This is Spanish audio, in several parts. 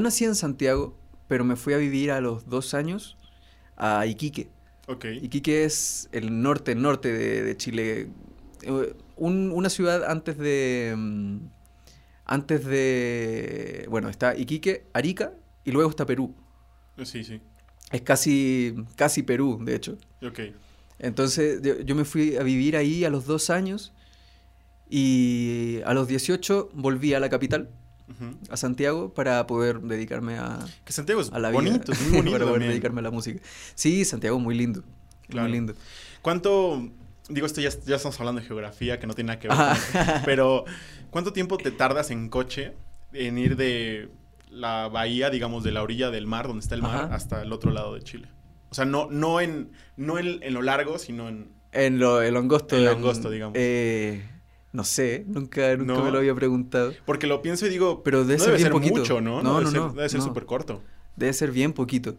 yo nací en Santiago, pero me fui a vivir a los dos años a Iquique. Ok. Iquique es el norte, norte de, de Chile. Eh, un- una ciudad antes de... mm, Antes de... Bueno, está Iquique, Arica y luego está Perú. Sí, sí. Es casi, casi Perú, de hecho. Ok. Entonces yo, yo me fui a vivir ahí a los dos años y a los 18 volví a la capital, A Santiago, para poder dedicarme a, Que Santiago es a la vida. bonito, es muy bonito para poder también. dedicarme a la música. Sí, Santiago muy lindo. Claro. Muy lindo. ¿Cuánto, digo esto ya, ya estamos hablando de geografía, que no tiene nada que ver con eso, pero ¿cuánto tiempo te tardas en coche en ir de la bahía, digamos, de la orilla del mar, donde está el mar, Ajá. hasta el otro lado de Chile? O sea, no, no, en, no en, en lo largo, sino en... En lo, el angosto. En lo angosto, digamos. eh, no sé, nunca, nunca No. me lo había preguntado. Porque lo pienso y digo, Pero debe no ser debe bien ser poquito. mucho, ¿no? No, debe no, ser, Debe ser súper corto. Debe ser bien poquito.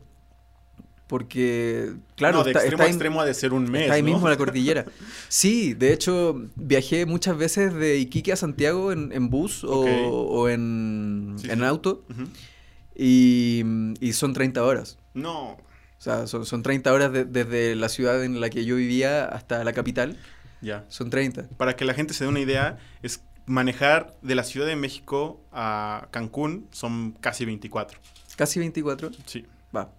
Porque, claro, no, de está- extremo está a extremo ha de ser un mes, Está ahí mismo en la cordillera. Sí, de hecho, viajé muchas veces de Iquique a Santiago en, en bus o, en, Sí, en sí. auto y, y son 30 horas. No, O sea, son, son 30 horas de- desde la ciudad en la que yo vivía hasta la capital. Ya. Son 30. Para que la gente se dé una idea, es manejar de la Ciudad de México a Cancún son casi 24. Casi 24. Sí. Va.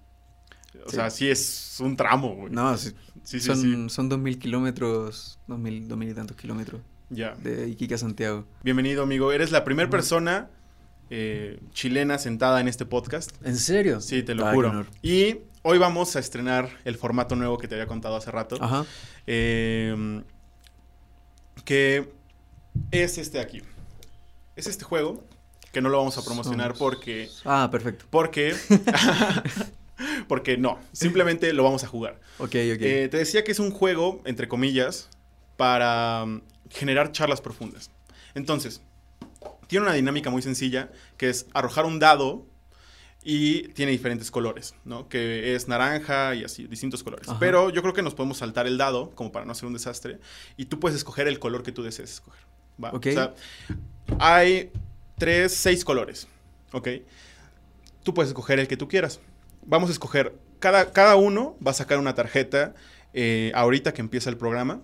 O Sí. sea, sí es un tramo, güey. No, sí, sí, sí, son, sí. son 2.000 kilómetros, 2.000 2.000 y tantos kilómetros Ya. de Iquique a Santiago. Bienvenido, amigo. Eres la primera persona eh, chilena sentada en este podcast. ¿En serio? Sí, te lo Ah, juro. honor. Y hoy vamos a estrenar el formato nuevo que te había contado hace rato. Ajá. Eh, que es este de aquí. Es este juego que no lo vamos a promocionar porque Ah, perfecto. porque porque no, simplemente lo vamos a jugar. Ok, ok. Eh, te decía que es un juego entre comillas para mm, generar charlas profundas. Entonces, tiene una dinámica muy sencilla que es arrojar un dado y tiene diferentes colores, ¿no? Que es naranja y así, distintos colores. Ajá. Pero yo creo que nos podemos saltar el dado, como para no hacer un desastre, y tú puedes escoger el color que tú desees escoger. ¿va? Ok. O sea, hay tres, seis colores, ¿ok? Tú puedes escoger el que tú quieras. Vamos a escoger, cada, cada uno va a sacar una tarjeta eh, ahorita que empieza el programa.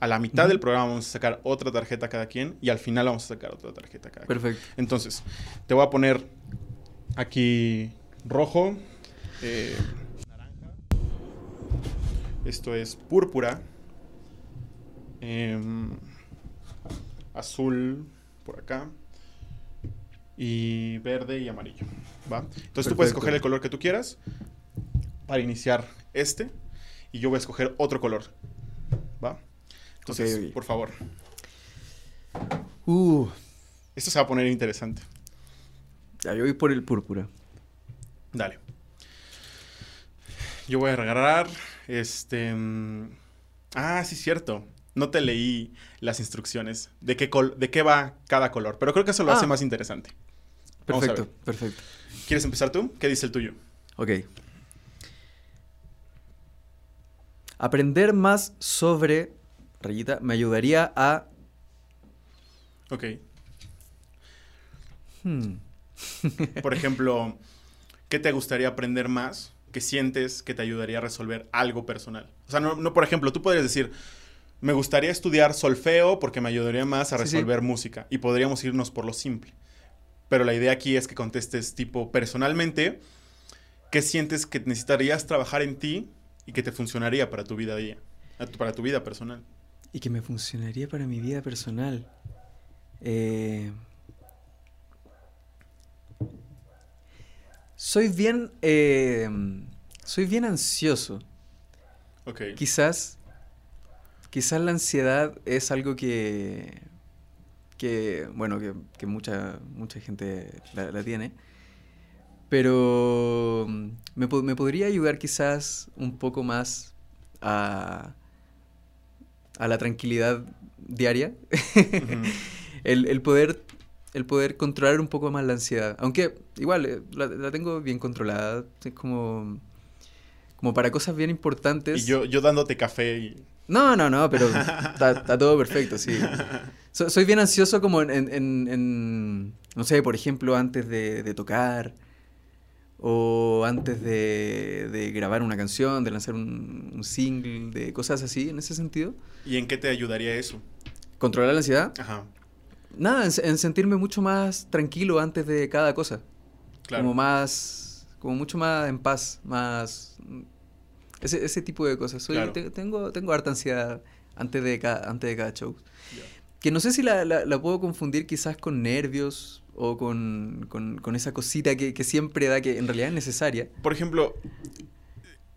A la mitad del programa vamos a sacar otra tarjeta cada quien y al final vamos a sacar otra tarjeta cada quien. Perfecto. Entonces, te voy a poner aquí rojo, eh, naranja, esto es púrpura, em, azul por acá y verde y amarillo. ¿va? Entonces tú puedes escoger el color que tú quieras para iniciar este y yo voy a escoger otro color. ¿Va? Entonces, por favor, Uh, esto se va a poner interesante. Ya, yo voy por el púrpura. Dale. Yo voy a regalar este. mm, Ah, sí, cierto. No te leí las instrucciones de qué, col- de qué va cada color, pero creo que eso lo Ah. hace más interesante. Perfecto, perfecto. ¿Quieres empezar tú? ¿Qué dice el tuyo? Ok. Aprender más sobre rayita me ayudaría a... Ok. hmm, Por ejemplo, ¿qué te gustaría aprender más que sientes que te ayudaría a resolver algo personal? O sea, no, no, por ejemplo, tú podrías decir, me gustaría estudiar solfeo porque me ayudaría más a Sí, sí. resolver música y podríamos irnos por lo simple. Pero la idea aquí es que contestes tipo personalmente, ¿qué sientes que necesitarías trabajar en ti y que te funcionaría para tu vida día, para tu vida personal? y que me funcionaría para mi vida personal. Eh, soy bien... eh, soy bien ansioso. Ok. Quizás, quizás la ansiedad es algo que, que bueno, que, que mucha, mucha gente la, la tiene, pero me, me podría ayudar quizás un poco más a, a la tranquilidad diaria, el, el poder, el poder controlar un poco más la ansiedad, aunque igual eh, la, la tengo bien controlada, es como, como para cosas bien importantes. Y yo, yo dándote café y... No, no, no, pero está, está todo perfecto, sí. So- soy bien ansioso como en, en- en- en, no sé, por ejemplo, antes de, de tocar, o antes de, de grabar una canción, de lanzar un, un single, de cosas así, en ese sentido. ¿Y en qué te ayudaría eso? Controlar la ansiedad. Ajá, Nada, en, en sentirme mucho más tranquilo antes de cada cosa. claro. Como más, como mucho más en paz, más... Ese, ese tipo de cosas. Soy, Claro. te- tengo, tengo harta ansiedad antes de cada, antes de cada show. Que no sé si la, la- la puedo confundir quizás con nervios o con, con- con esa cosita que, que siempre da, que en realidad es necesaria. Por ejemplo,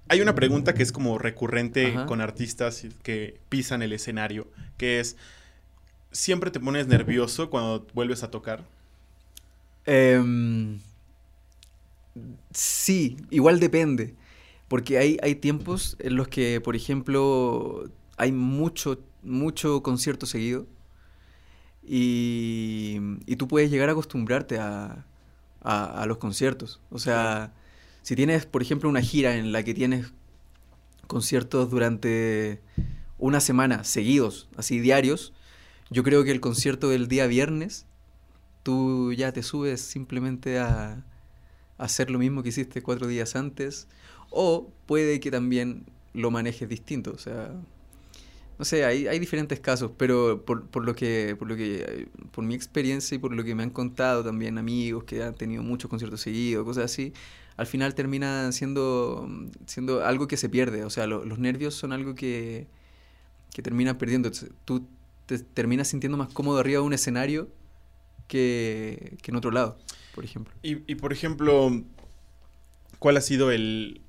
hay una pregunta que es como recurrente Ajá. con artistas que pisan el escenario, que es, ¿siempre te pones nervioso cuando vuelves a tocar? Em, sí, igual depende. Porque hay, hay tiempos en los que, por ejemplo, hay mucho, mucho concierto seguido. Y, y tú puedes llegar a acostumbrarte a, a- a los conciertos. O sea, si tienes, por ejemplo, una gira en la que tienes conciertos durante una semana seguidos, así diarios, yo creo que el concierto del día viernes tú ya te subes simplemente a, hacer lo mismo que hiciste cuatro días antes, o puede que también lo manejes distinto, o sea, no sé, hay, hay diferentes casos, pero por, por lo que, por lo que, por mi experiencia y por lo que me han contado también amigos que han tenido muchos conciertos seguidos, cosas así, al final termina siendo, siendo algo que se pierde, o sea, lo- los nervios son algo que, que terminan perdiendo, tú te terminas sintiendo más cómodo arriba de un escenario que, que en otro lado, por ejemplo. Y, y, por ejemplo, ¿cuál ha sido el...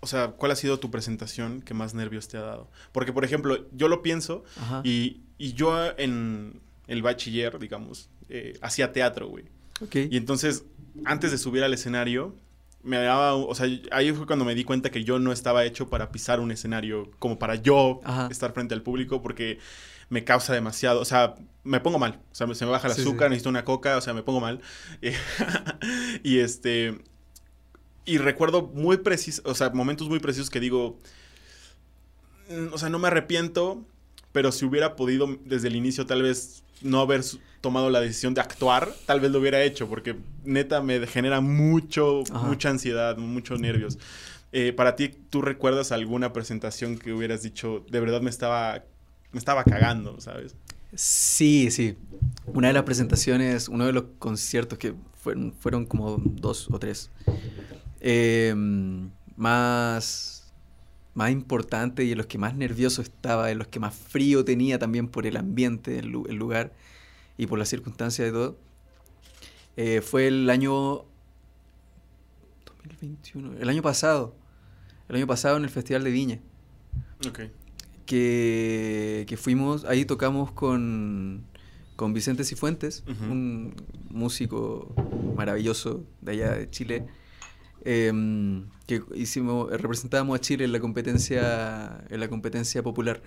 O sea, ¿cuál ha sido tu presentación que más nervios te ha dado? Porque, por ejemplo, yo lo pienso y, y yo en el bachiller, digamos, eh, hacía teatro, güey. Y entonces, antes de subir al escenario, me daba, o sea, ahí fue cuando me di cuenta que yo no estaba hecho para pisar un escenario, como para yo Ajá. estar frente al público, porque me causa demasiado, o sea, me pongo mal, o sea, se me baja el Sí, azúcar, sí. necesito una coca, o sea, me pongo mal. Y este, y recuerdo muy preciso, o sea, momentos muy precisos que digo, mm, o sea, no me arrepiento, pero si hubiera podido desde el inicio tal vez no haber tomado la decisión de actuar, tal vez lo hubiera hecho, porque neta me genera mucho, Ajá. mucha ansiedad, muchos nervios. Eh, para ti, ¿tú recuerdas alguna presentación que hubieras dicho, de verdad me estaba, me estaba cagando, ¿sabes? Sí, sí. Una de las presentaciones, uno de los conciertos que fueron, fueron como dos o tres, eh, más, más importante y en los que más nervioso estaba, en los que más frío tenía también por el ambiente, el, lu- el lugar y por las circunstancias de todo, eh, fue el año 2021, el año pasado, el año pasado en el Festival de Viña. Ok. Que, que fuimos, ahí tocamos con, con Vicente Cifuentes, un músico maravilloso de allá de Chile, em, que hicimos, representábamos a Chile en la competencia, en la competencia popular.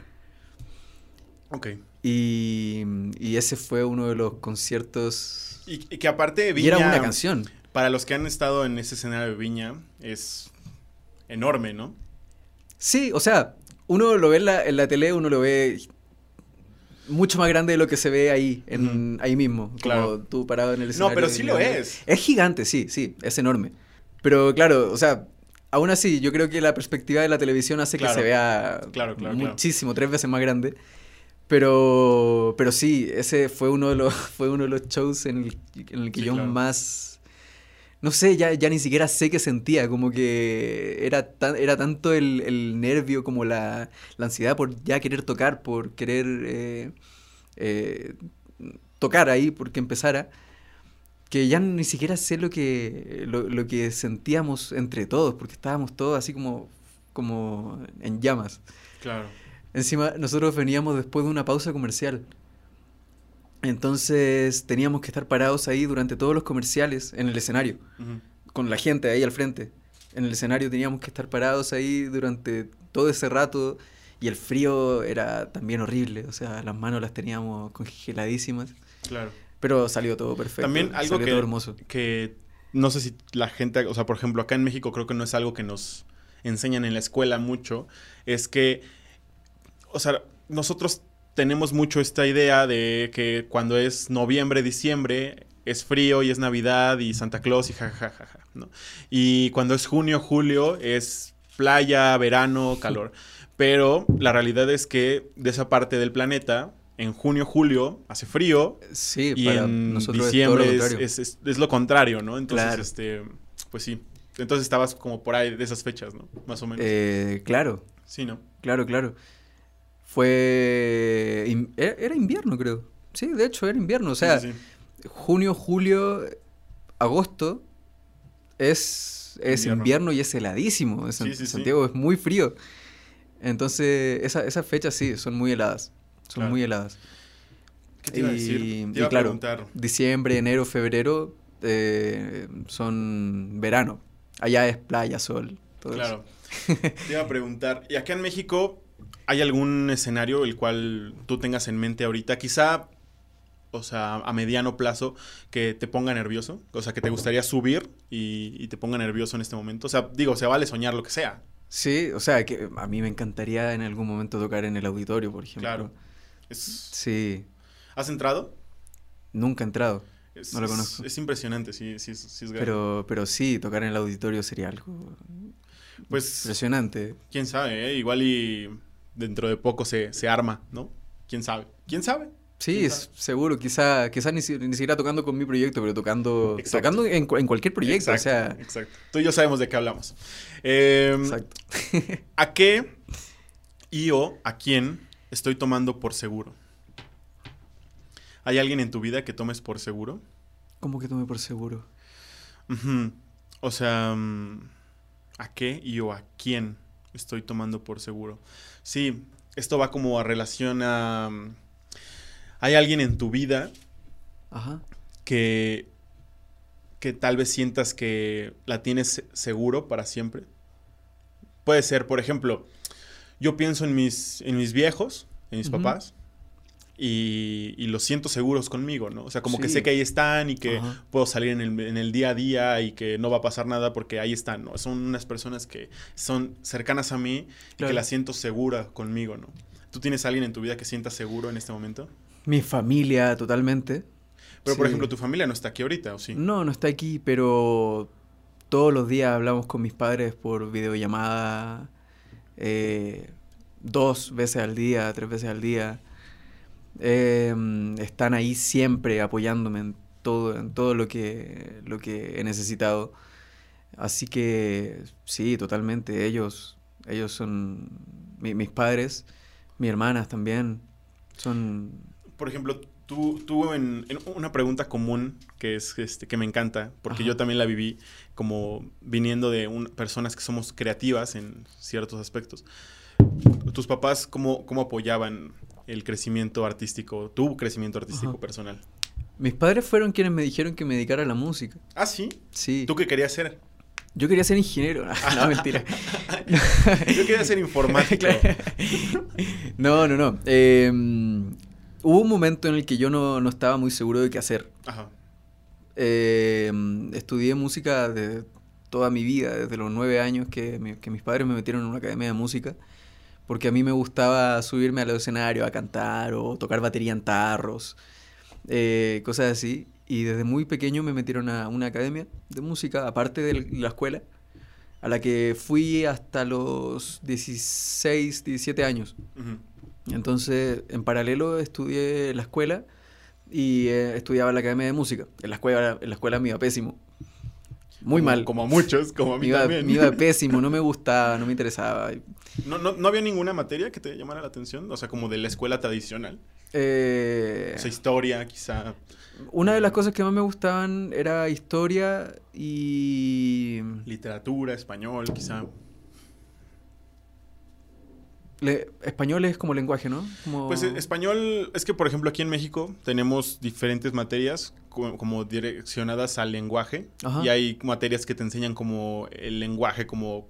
Ok. Y, y ese fue uno de los conciertos. Y, y que aparte y era Viña, una canción. para los que han estado en ese escenario de Viña, es enorme, ¿no? Sí, o sea, uno lo ve en la, en la tele, uno lo ve mucho más grande de lo que se ve ahí, en, ahí mismo, como Claro. tú parado en el No, escenario. pero sí lo es. Es gigante, sí, sí, es enorme. Pero claro, o sea, aún así, yo creo que la perspectiva de la televisión hace Claro. que se vea Claro, claro, muchísimo, tres veces más grande. Pero, pero sí, ese fue uno de los, fue uno de los shows en el, en el que Sí, yo más... No sé, ya, ya ni siquiera sé qué sentía, como que era, tan, era tanto el, el nervio como la, la ansiedad por ya querer tocar, por querer eh, eh, tocar ahí, porque empezara, que ya ni siquiera sé lo que, lo, lo que sentíamos entre todos, porque estábamos todos así como, como en llamas. Claro. Encima, nosotros veníamos después de una pausa comercial. Entonces teníamos que estar parados ahí durante todos los comerciales en el escenario, con la gente ahí al frente. En el escenario teníamos que estar parados ahí durante todo ese rato y el frío era también horrible, o sea, las manos las teníamos congeladísimas, Claro. pero salió todo perfecto. También algo salió que, todo hermoso. que no sé si la gente, o sea, por ejemplo, acá en México creo que no es algo que nos enseñan en la escuela mucho, es que, o sea, nosotros tenemos mucho esta idea de que cuando es noviembre, diciembre, es frío y es Navidad y Santa Claus y jajajaja, ¿no? Y cuando es junio, julio es playa, verano, calor. Pero la realidad es que de esa parte del planeta, en junio, julio, hace frío. Sí, y para en nosotros diciembre lo es, contrario. es- es- es lo contrario, ¿no? Entonces, Claro. este, pues sí. Entonces estabas como por ahí de esas fechas, ¿no? Más o menos. Eh, claro, sí, ¿no? claro, claro. Fue... in- Era, invierno, creo. Sí, de hecho, era invierno. O sea, Sí, junio, julio, agosto es, es Invierno. invierno. y es heladísimo. Sí, sí. Santiago es muy frío. Entonces, esa- esas fechas sí, son muy heladas. Son Claro. muy heladas. ¿Qué te iba a decir? Y- Te y iba a claro, preguntar. Diciembre, enero, febrero eh, son verano. Allá es playa, sol. Todo Claro. Te iba a preguntar, ¿y acá en México hay algún escenario el cual tú tengas en mente ahorita? Quizá, o sea, a mediano plazo, que te ponga nervioso. O sea, que te gustaría subir y, y te ponga nervioso en este momento. O sea, digo, se vale soñar lo que sea. Sí, o sea, que a mí me encantaría en algún momento tocar en el auditorio, por ejemplo. Claro. Es- Sí, ¿Has entrado? nunca he entrado. Es, No lo conozco. Es, impresionante, sí, sí, sí es grande. Pero, pero sí, tocar en el auditorio sería algo Pues, impresionante. quién sabe, ¿eh? Igual y dentro de poco se, se arma, ¿no? ¿Quién sabe? ¿Quién sabe? Sí, ¿Quién es- seguro, quizá, quizá ni, ni siquiera tocando con mi proyecto, pero tocando, Exacto. tocando en, cu- en cualquier proyecto. exacto, o sea, exacto. Tú y yo sabemos de qué hablamos. Eh, exacto. ¿A qué y o a quién estoy tomando por seguro? ¿Hay alguien en tu vida que tomes por seguro? ¿Cómo que tome por seguro? O sea, mm, ¿a qué y o a quién estoy tomando por seguro? Sí, esto va como a relación a... mm, ¿Hay alguien en tu vida Ajá. que, que tal vez sientas que la tienes se- seguro para siempre. Puede ser, por ejemplo, yo pienso en mis, en mis viejos, en mis papás, y, y los siento seguros conmigo, ¿no? O sea, como que sé que ahí están y que Ajá. puedo salir en el, en el día a día y que no va a pasar nada porque ahí están, ¿no? Son unas personas que son cercanas a mí y que las siento segura conmigo, ¿no? ¿Tú tienes a alguien en tu vida que sientas seguro en este momento? Mi familia, totalmente. Pero, por ejemplo, tu familia no está aquí ahorita, ¿o sí? No, no está aquí, pero todos los días hablamos con mis padres por videollamada, eh, dos veces al día, tres veces al día. Eh, están ahí siempre apoyándome en todo, en todo lo que, lo que he necesitado. Así que sí, totalmente. Ellos, ellos son mi- mis padres, mis hermanas también. Son Por ejemplo, tú, tú en, en una pregunta común que es este que me encanta, porque Ajá. yo también la viví como viniendo de un- personas que somos creativas en ciertos aspectos. ¿Tus papás cómo, cómo apoyaban el crecimiento artístico, tu crecimiento artístico Ajá. personal? mis padres fueron quienes me dijeron que me dedicara a la música. Ah, sí. Sí. ¿Tú qué querías ser? Yo quería ser ingeniero. No, mentira. Yo quería ser informático. Claro. No, no, no. Eh, hubo un momento en el que yo no, no estaba muy seguro de qué hacer. Ajá. Eh, estudié música de toda mi vida, desde los nueve años que, mi- que mis padres me metieron en una academia de música, porque a mí me gustaba subirme al escenario a cantar o tocar batería en tarros, eh, cosas así. Y desde muy pequeño me metieron a una academia de música, aparte de la escuela, a la que fui hasta los 16, 17 años. Entonces, en paralelo estudié la escuela y eh, estudiaba en la academia de música. En la escuela, en la escuela me iba pésimo. Muy Como- mal. Como a muchos, como a mí iba, también. me iba pésimo, no me gustaba, no me interesaba. ¿No, no, ¿No había ninguna materia que te llamara la atención? O sea, como de la escuela tradicional. Eh, O sea, historia, quizá. una de las cosas que más me gustaban era historia y... Literatura, español, quizá. le- español es como lenguaje, ¿no? Como... Pues eh, español, es que por ejemplo aquí en México tenemos diferentes materias como direccionadas al lenguaje Ajá. y hay materias que te enseñan como el lenguaje, como,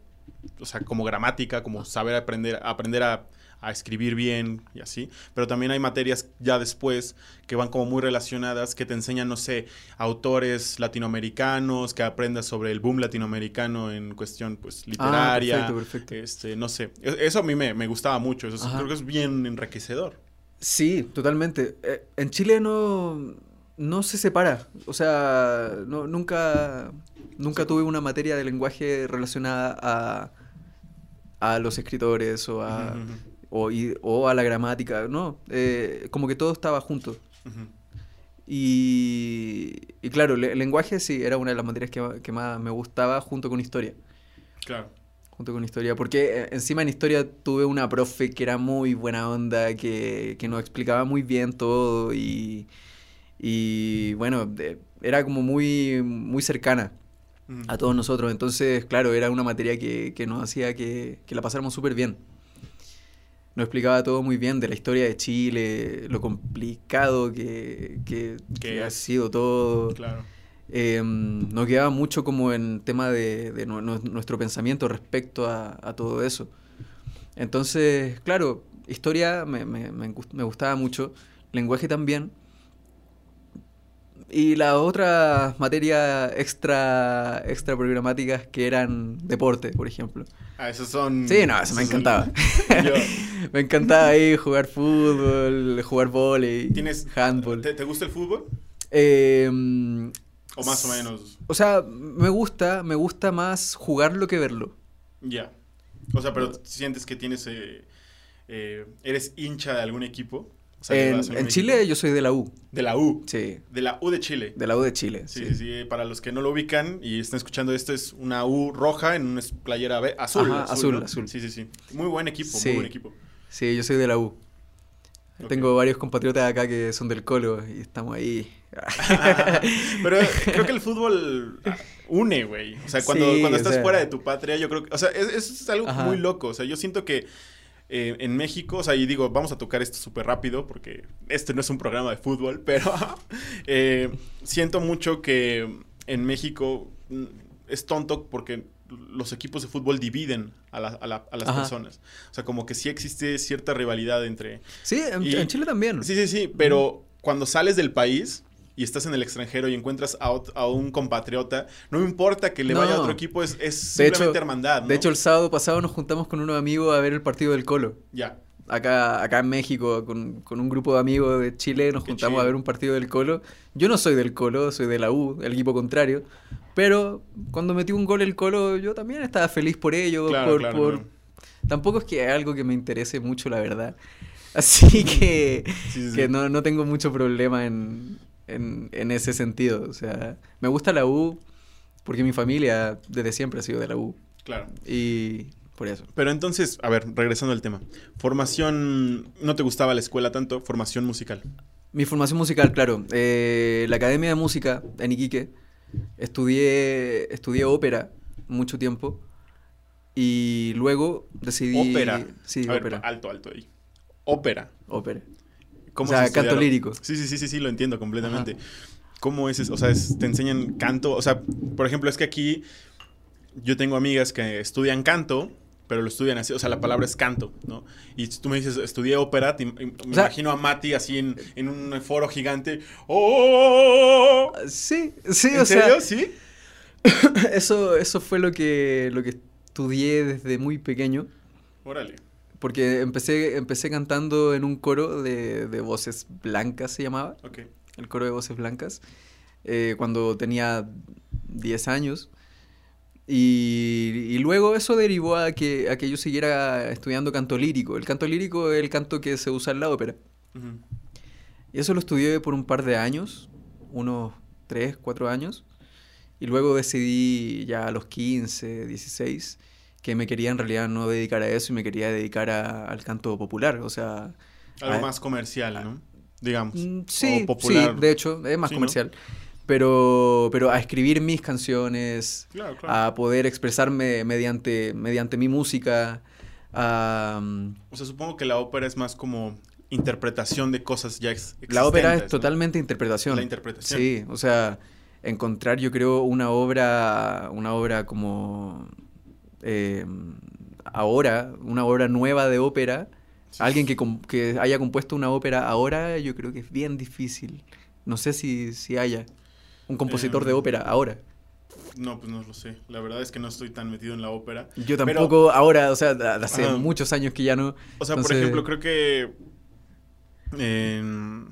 o sea, como gramática, como saber aprender, aprender a, a escribir bien y así, pero también hay materias ya después que van como muy relacionadas, que te enseñan, no sé, autores latinoamericanos, que aprendas sobre el boom latinoamericano en cuestión pues Ah, literaria, perfecto, perfecto. este, no sé, E- eso a mí me, me gustaba mucho, eso es- creo que es bien enriquecedor. Sí, totalmente. Eh, en Chile no, no se separa. O sea, no, nunca, nunca tuve una materia de lenguaje relacionada a, a los escritores o a, o, y- o a la gramática. No, eh, como que todo estaba junto. Y, y claro, le- lenguaje sí era una de las materias que, que más me gustaba junto con historia. Claro. Junto con historia, porque eh, encima en historia tuve una profe que era muy buena onda, que, que nos explicaba muy bien todo y, y bueno, de- era como muy, muy cercana a todos nosotros. Entonces, claro, era una materia que, que nos hacía que, que la pasáramos súper bien. Nos explicaba todo muy bien de la historia de Chile, lo complicado que, que, ha sido todo. Claro. Eh, nos quedaba mucho como en tema de, de nu- nu- nuestro pensamiento respecto a, a todo eso. Entonces, claro, historia me, me- me gustaba mucho, lenguaje también. Y las otras materias extra, extra programáticas que eran deporte, por ejemplo. Ah, esos son. Sí, no, eso me son- encantaba. Me encantaba ahí jugar fútbol, jugar ¿Tienes. handball. ¿te, te gusta el fútbol? Eh, O más o menos. O sea, me gusta, me gusta más jugarlo que verlo. Ya. O sea, pero sientes que tienes. eh, eh, ¿Eres hincha de algún equipo? O sea, que En. Chile yo soy de la U. De la U. Sí, De la U de Chile. de la U de Chile. Sí, Sí, sí. Para los que no lo ubican y están escuchando esto, es una U roja en una playera azul. Ajá, azul, ¿no? azul. Sí, sí, sí. Muy buen equipo, Sí. muy buen equipo. Sí, yo soy de la U. Tengo varios compatriotas acá que son del Colo y estamos ahí. Pero creo que el fútbol une, güey. O sea, cuando, Sí, cuando o estás sea. fuera de tu patria, yo creo que. O sea, es, es- es algo Ajá. muy loco. O sea, yo siento que eh, en México, o sea, y digo, vamos a tocar esto súper rápido porque este no es un programa de fútbol, pero eh, siento mucho que en México mm, es tonto porque los equipos de fútbol dividen a, la- a la- a las Ajá. personas. O sea, como que sí existe cierta rivalidad entre Sí, en, Y- en Chile también. Sí, sí, sí, pero cuando sales del país y estás en el extranjero y encuentras a, a un compatriota, no importa que le vaya a otro equipo, es, es De simplemente hecho- hermandad, ¿no? De hecho, el sábado pasado nos juntamos con unos amigos a ver el partido del Colo. Ya, Acá, acá en México, con, con un grupo de amigos de Chile, nos Qué juntamos chido. a ver un partido del Colo. Yo no soy del Colo, soy de la U, el equipo contrario. Pero cuando metió un gol el Colo, yo también estaba feliz por ello. claro, por, claro, por- claro. Tampoco es que es algo que me interese mucho, la verdad. Así que, Sí, sí, que no, no tengo mucho problema en, en, en ese sentido. O sea, me gusta la U porque mi familia desde siempre ha sido de la U. Claro. Y por eso. Pero entonces, a ver, regresando al tema. Formación, ¿no te gustaba la escuela tanto? Formación musical. Mi formación musical, claro. Eh, la Academia de Música en Iquique. Estudié, estudié ópera mucho tiempo. Y luego decidí... Ópera. Sí, a ver, alto, alto ahí. Ópera. Ópera. ¿Cómo O sea, se canto lírico. Sí, sí, sí, sí, sí, lo entiendo completamente. ¿Cómo es eso? O sea, es- te enseñan canto. O sea, por ejemplo, es que aquí yo tengo amigas que estudian canto, pero lo estudian así. O sea, la palabra es canto, ¿no? Y tú me dices, estudié ópera, te me O sea- imagino a Mati así en, en un foro gigante. ¡Oh! Sí, sí, ¿En o serio? sea, ¿Sí? eso, eso fue lo que, lo que estudié desde muy pequeño. Órale. Porque empecé, empecé cantando en un coro de, de voces blancas, se llamaba. Ok. el coro de voces blancas, eh, cuando tenía 10 años. Y, y luego eso derivó a que, a que yo siguiera estudiando canto lírico. El canto lírico es el canto que se usa en la ópera. Ujú. Y eso lo estudié por un par de años, unos 3, 4 años. Y luego decidí ya a los 15, 16, que me quería en realidad no dedicar a eso y me quería dedicar a- al canto popular. O sea, Algo más comercial, ¿no? Digamos. Mm, O Sí, popular. sí, de hecho, es más Sí, ¿no? comercial. Pero, pero a escribir mis canciones, Claro, claro. a poder expresarme mediante, mediante mi música, a, mm, O sea, supongo que la ópera es más como interpretación de cosas ya ex- la ópera es existentes, ¿no? totalmente interpretación. La interpretación. Sí, o sea, encontrar yo creo una obra, una obra como eh, ahora, una obra nueva de ópera, alguien que, haya compuesto una ópera ahora, yo creo que es bien difícil. No sé si, si haya un compositor de Em, ópera ahora. No, pues no lo sé. La verdad es que no estoy tan metido en la ópera. Yo pero- tampoco ahora, o sea, hace muchos años que ya no. O sea, por ejemplo, creo que. em,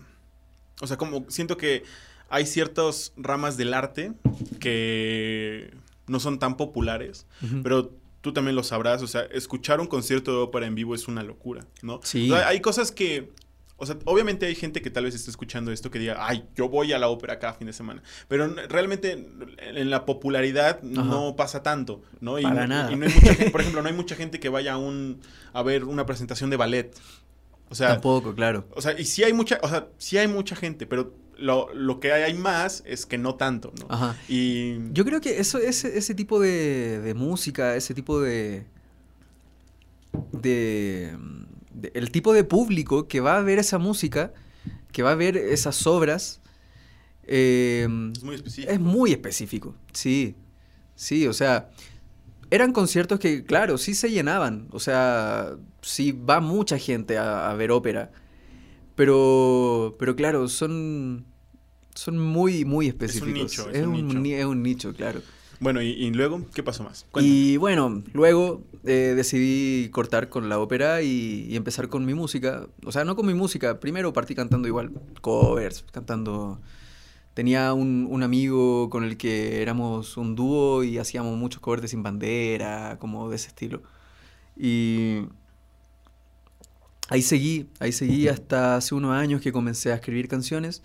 o sea, como siento que hay ciertas ramas del arte que no son tan populares, pero tú también lo sabrás, o sea, escuchar un concierto de ópera en vivo es una locura, ¿no? Sí. O sea, hay cosas que, o sea, obviamente hay gente que tal vez esté escuchando esto que diga, ay, yo voy a la ópera cada fin de semana, pero realmente en la popularidad no pasa tanto, ¿no? Y, Para nada. y no hay mucha gente, por ejemplo, no hay mucha gente que vaya a, un, a ver una presentación de ballet. O sea, Tampoco, claro. o sea, y sí hay mucha, o sea, sí hay mucha gente, pero lo, lo que hay más es que no tanto, ¿no? Ajá. Y Yo creo que eso, ese, ese tipo de, de música, ese tipo de, de, de- El tipo de público que va a ver esa música, que va a ver esas obras, eh, es muy específico. es muy específico. Sí, sí, o sea, eran conciertos que, claro, sí se llenaban. O sea, sí va mucha gente a, a ver ópera. Pero, pero claro, son, son muy, muy específicos. nicho, es un nicho. ni- es un nicho, claro. Bueno, y, y luego, ¿qué pasó más? Cuéntame. Y bueno, luego eh, decidí cortar con la ópera y, y empezar con mi música. O sea, no con mi música. Primero partí cantando igual, covers, cantando. Tenía un, un amigo con el que éramos un dúo y hacíamos muchos covers de Sin Bandera, como de ese estilo. Y ahí seguí, ahí seguí hasta hace unos años que comencé a escribir canciones.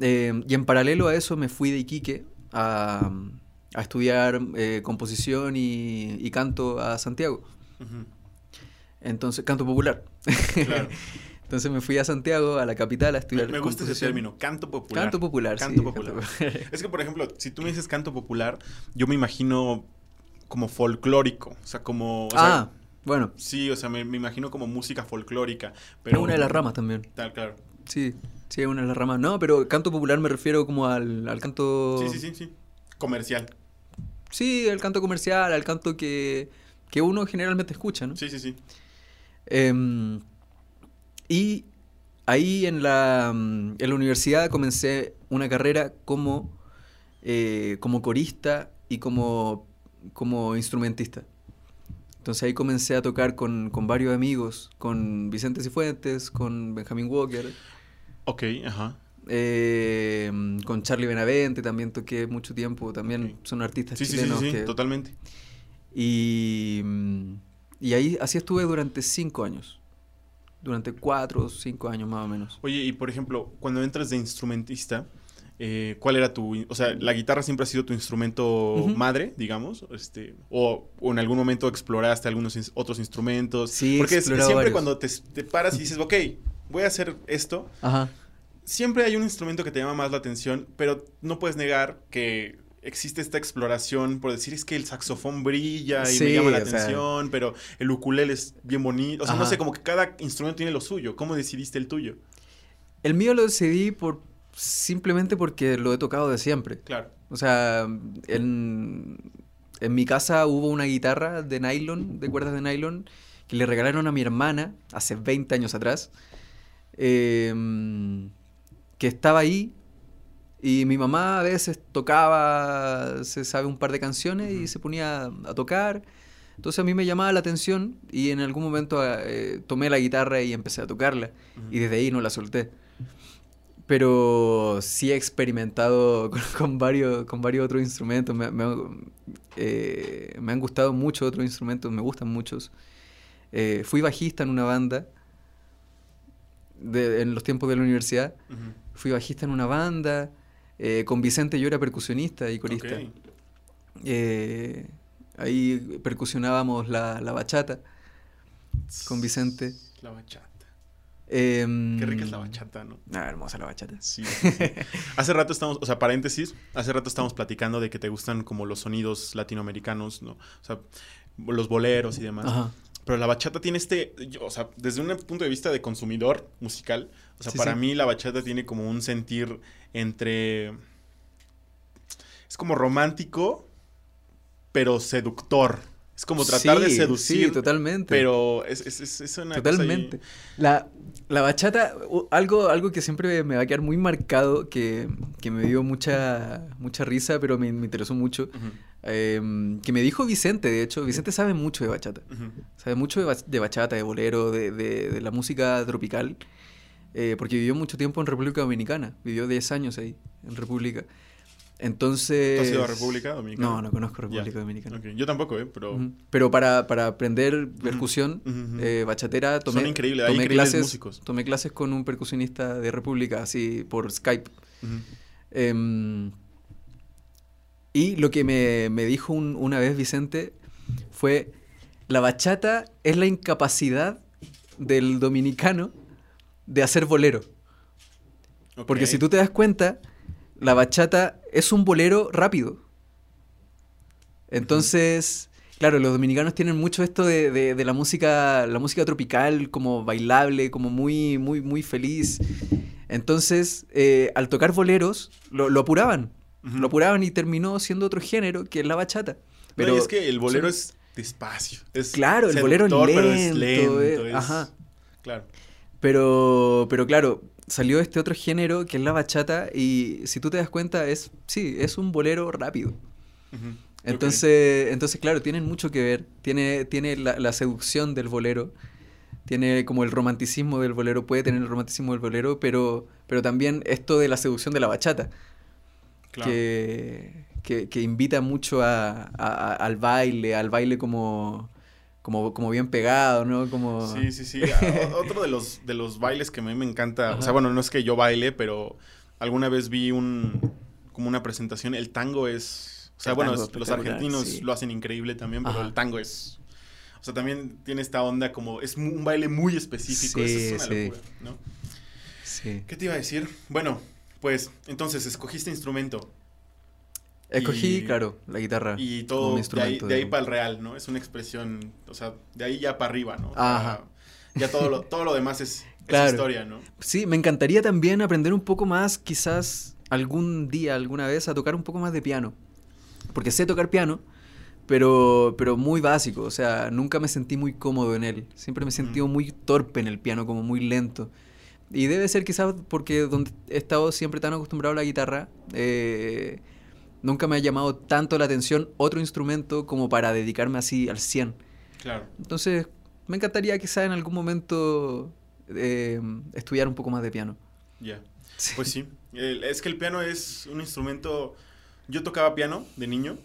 Eh, y en paralelo a eso me fui de Iquique a, a estudiar eh, composición y, y canto a Santiago. Entonces, canto popular. Claro. Entonces me fui a Santiago, a la capital, a Me, estudiar me gusta ese término, canto popular. Canto popular, Canto sí, popular. canto popular. Es que, por ejemplo, si tú me dices canto popular, yo me imagino como folclórico. O sea, como. o sea, ah, bueno, Sí, o sea, me, me imagino como música folclórica. es Pero una de las ramas también. Tal, claro. Sí, sí, es una de las ramas. No, pero canto popular me refiero como al, al canto... Sí, sí, sí, sí. Comercial. Sí, al canto comercial, al canto que, que uno generalmente escucha, ¿no? Sí, sí, sí. Em, y ahí en la, en la universidad comencé una carrera como, eh, como corista y como, como instrumentista. Entonces ahí comencé a tocar con, con varios amigos, con Vicente Cifuentes, con Benjamin Walker, Ok, ajá. eh, con Charlie Benavente también toqué mucho tiempo, también son artistas Sí, sí, sí, sí, chilenos sí, que- totalmente. y, mm, y ahí así estuve durante cinco años. Durante cuatro o cinco años más o menos. Oye, y por ejemplo, cuando entras de instrumentista, eh, ¿cuál era tu... O sea, ¿la guitarra siempre ha sido tu instrumento madre, digamos? Este, o, o en algún momento exploraste algunos otros instrumentos? Sí, Porque es- siempre varios. cuando te, te paras y dices, ok, voy a hacer esto, Ajá. siempre hay un instrumento que te llama más la atención, pero no puedes negar que existe esta exploración por decir es que el saxofón brilla y me llama la sea. atención, pero el ukulele es bien bonito. O sea, no sé, como que cada instrumento tiene lo suyo. ¿Cómo decidiste el tuyo? El mío lo decidí por simplemente porque lo he tocado de siempre. Claro. O sea, en, en mi casa hubo una guitarra de nylon, de cuerdas de nylon, que le regalaron a mi hermana hace 20 años atrás, em, que estaba ahí y mi mamá a veces tocaba, se sabe un par de canciones y se ponía a tocar. Entonces a mí me llamaba la atención y en algún momento eh, tomé la guitarra y empecé a tocarla y desde ahí no la solté. Pero sí he experimentado con, con varios, con varios otros instrumentos. Me, me han- eh, me han gustado muchos otros instrumentos, me gustan muchos. Eh, fui bajista en una banda de- en los tiempos de la universidad. Fui bajista en una banda. eh, con Vicente yo era percusionista y corista. Ahí percusionábamos la, la bachata con Vicente. La bachata. Em, Qué rica es la bachata, ¿no? Ah, hermosa la bachata. Sí. sí, sí. hace rato estamos, o sea, paréntesis, hace rato estamos platicando de que te gustan como los sonidos latinoamericanos, ¿no? O sea, los boleros y demás. Ajá. Pero la bachata tiene este, yo, o sea, desde un punto de vista de consumidor musical, o sea, Sí, para mí la bachata tiene como un sentir entre... Es como romántico, pero seductor. Es como tratar de Sí, seducir, Sí, totalmente. pero es, es, es- una cosa Totalmente. La, la bachata, algo, algo que siempre me va a quedar muy marcado, que, que me dio mucha, mucha risa, pero me, me interesó mucho, Ujú, em, que me dijo Vicente, de hecho. Vicente sabe mucho de bachata. ujú. Sabe mucho de, de bachata, de bolero, de, de- de la música tropical. eh, porque vivió mucho tiempo en República Dominicana, vivió 10 años ahí, en República. Entonces... ¿Tú has ido a República Dominicana? No, no conozco República. Dominicana. Yo tampoco, ¿eh? Pero. Pero para, para aprender percusión, eh, bachatera, tomé, Son increíbles, hay tomé increíbles clases, músicos. tomé clases con un percusionista de República, así por Skype. Em, y lo que me, me dijo un- una vez Vicente fue, la bachata es la incapacidad del dominicano de hacer bolero. Porque si tú te das cuenta, la bachata es un bolero rápido. Entonces, claro, los dominicanos tienen mucho esto de, de- de la música, la música tropical, como bailable, como muy, muy, muy feliz. Entonces, eh, al tocar boleros, lo, lo apuraban. Lo apuraban y terminó siendo otro género, que es la bachata. Pero es que el bolero es despacio. Es Claro, el bolero es seductor, pero lento, es lento. eh, es- ajá. Claro. Pero, pero claro, salió este otro género que es la bachata y si tú te das cuenta es, sí, es un bolero rápido. Entonces, entonces claro, tienen mucho que ver. Tiene, tiene la, la seducción del bolero, tiene como el romanticismo del bolero, puede tener el romanticismo del bolero, pero, pero también esto de la seducción de la bachata, claro. que, que, que invita mucho a, a- a- al baile, al baile como, como, como bien pegado, ¿no? Como... Sí, sí, sí. Otro de los, de los bailes que a mí me encanta, o sea, bueno, no es que yo baile, pero alguna vez vi un, como una presentación, el tango es, o sea, El bueno, es- los argentinos sí. lo hacen increíble también, pero Ajá. el tango es, o sea, también tiene esta onda como, es un baile muy específico, Sí, eso es una sí. locura, ¿no? Sí. ¿Qué te iba a decir? Bueno, pues, entonces, escogiste instrumento Escogí, Y- claro, la guitarra. y todo de ahí, de ahí para el real, ¿no? Es una expresión, o sea, de ahí ya para arriba, ¿no? Ajá. sea, Ya todo lo, todo lo demás es, es Claro. historia, ¿no? Sí, me encantaría también aprender un poco más, quizás algún día, alguna vez, a tocar un poco más de piano. Porque sé tocar piano, pero, pero muy básico. O sea, nunca me sentí muy cómodo en él. Siempre me he sentido Ujú. muy torpe en el piano, como muy lento. Y debe ser quizás porque donde he estado siempre tan acostumbrado a la guitarra, eh, nunca me ha llamado tanto la atención otro instrumento como para dedicarme así al 100. Claro. Entonces, me encantaría quizás en algún momento eh, estudiar un poco más de piano. Ya. Sí. Pues sí. El- es que el piano es un instrumento. Yo tocaba piano de niño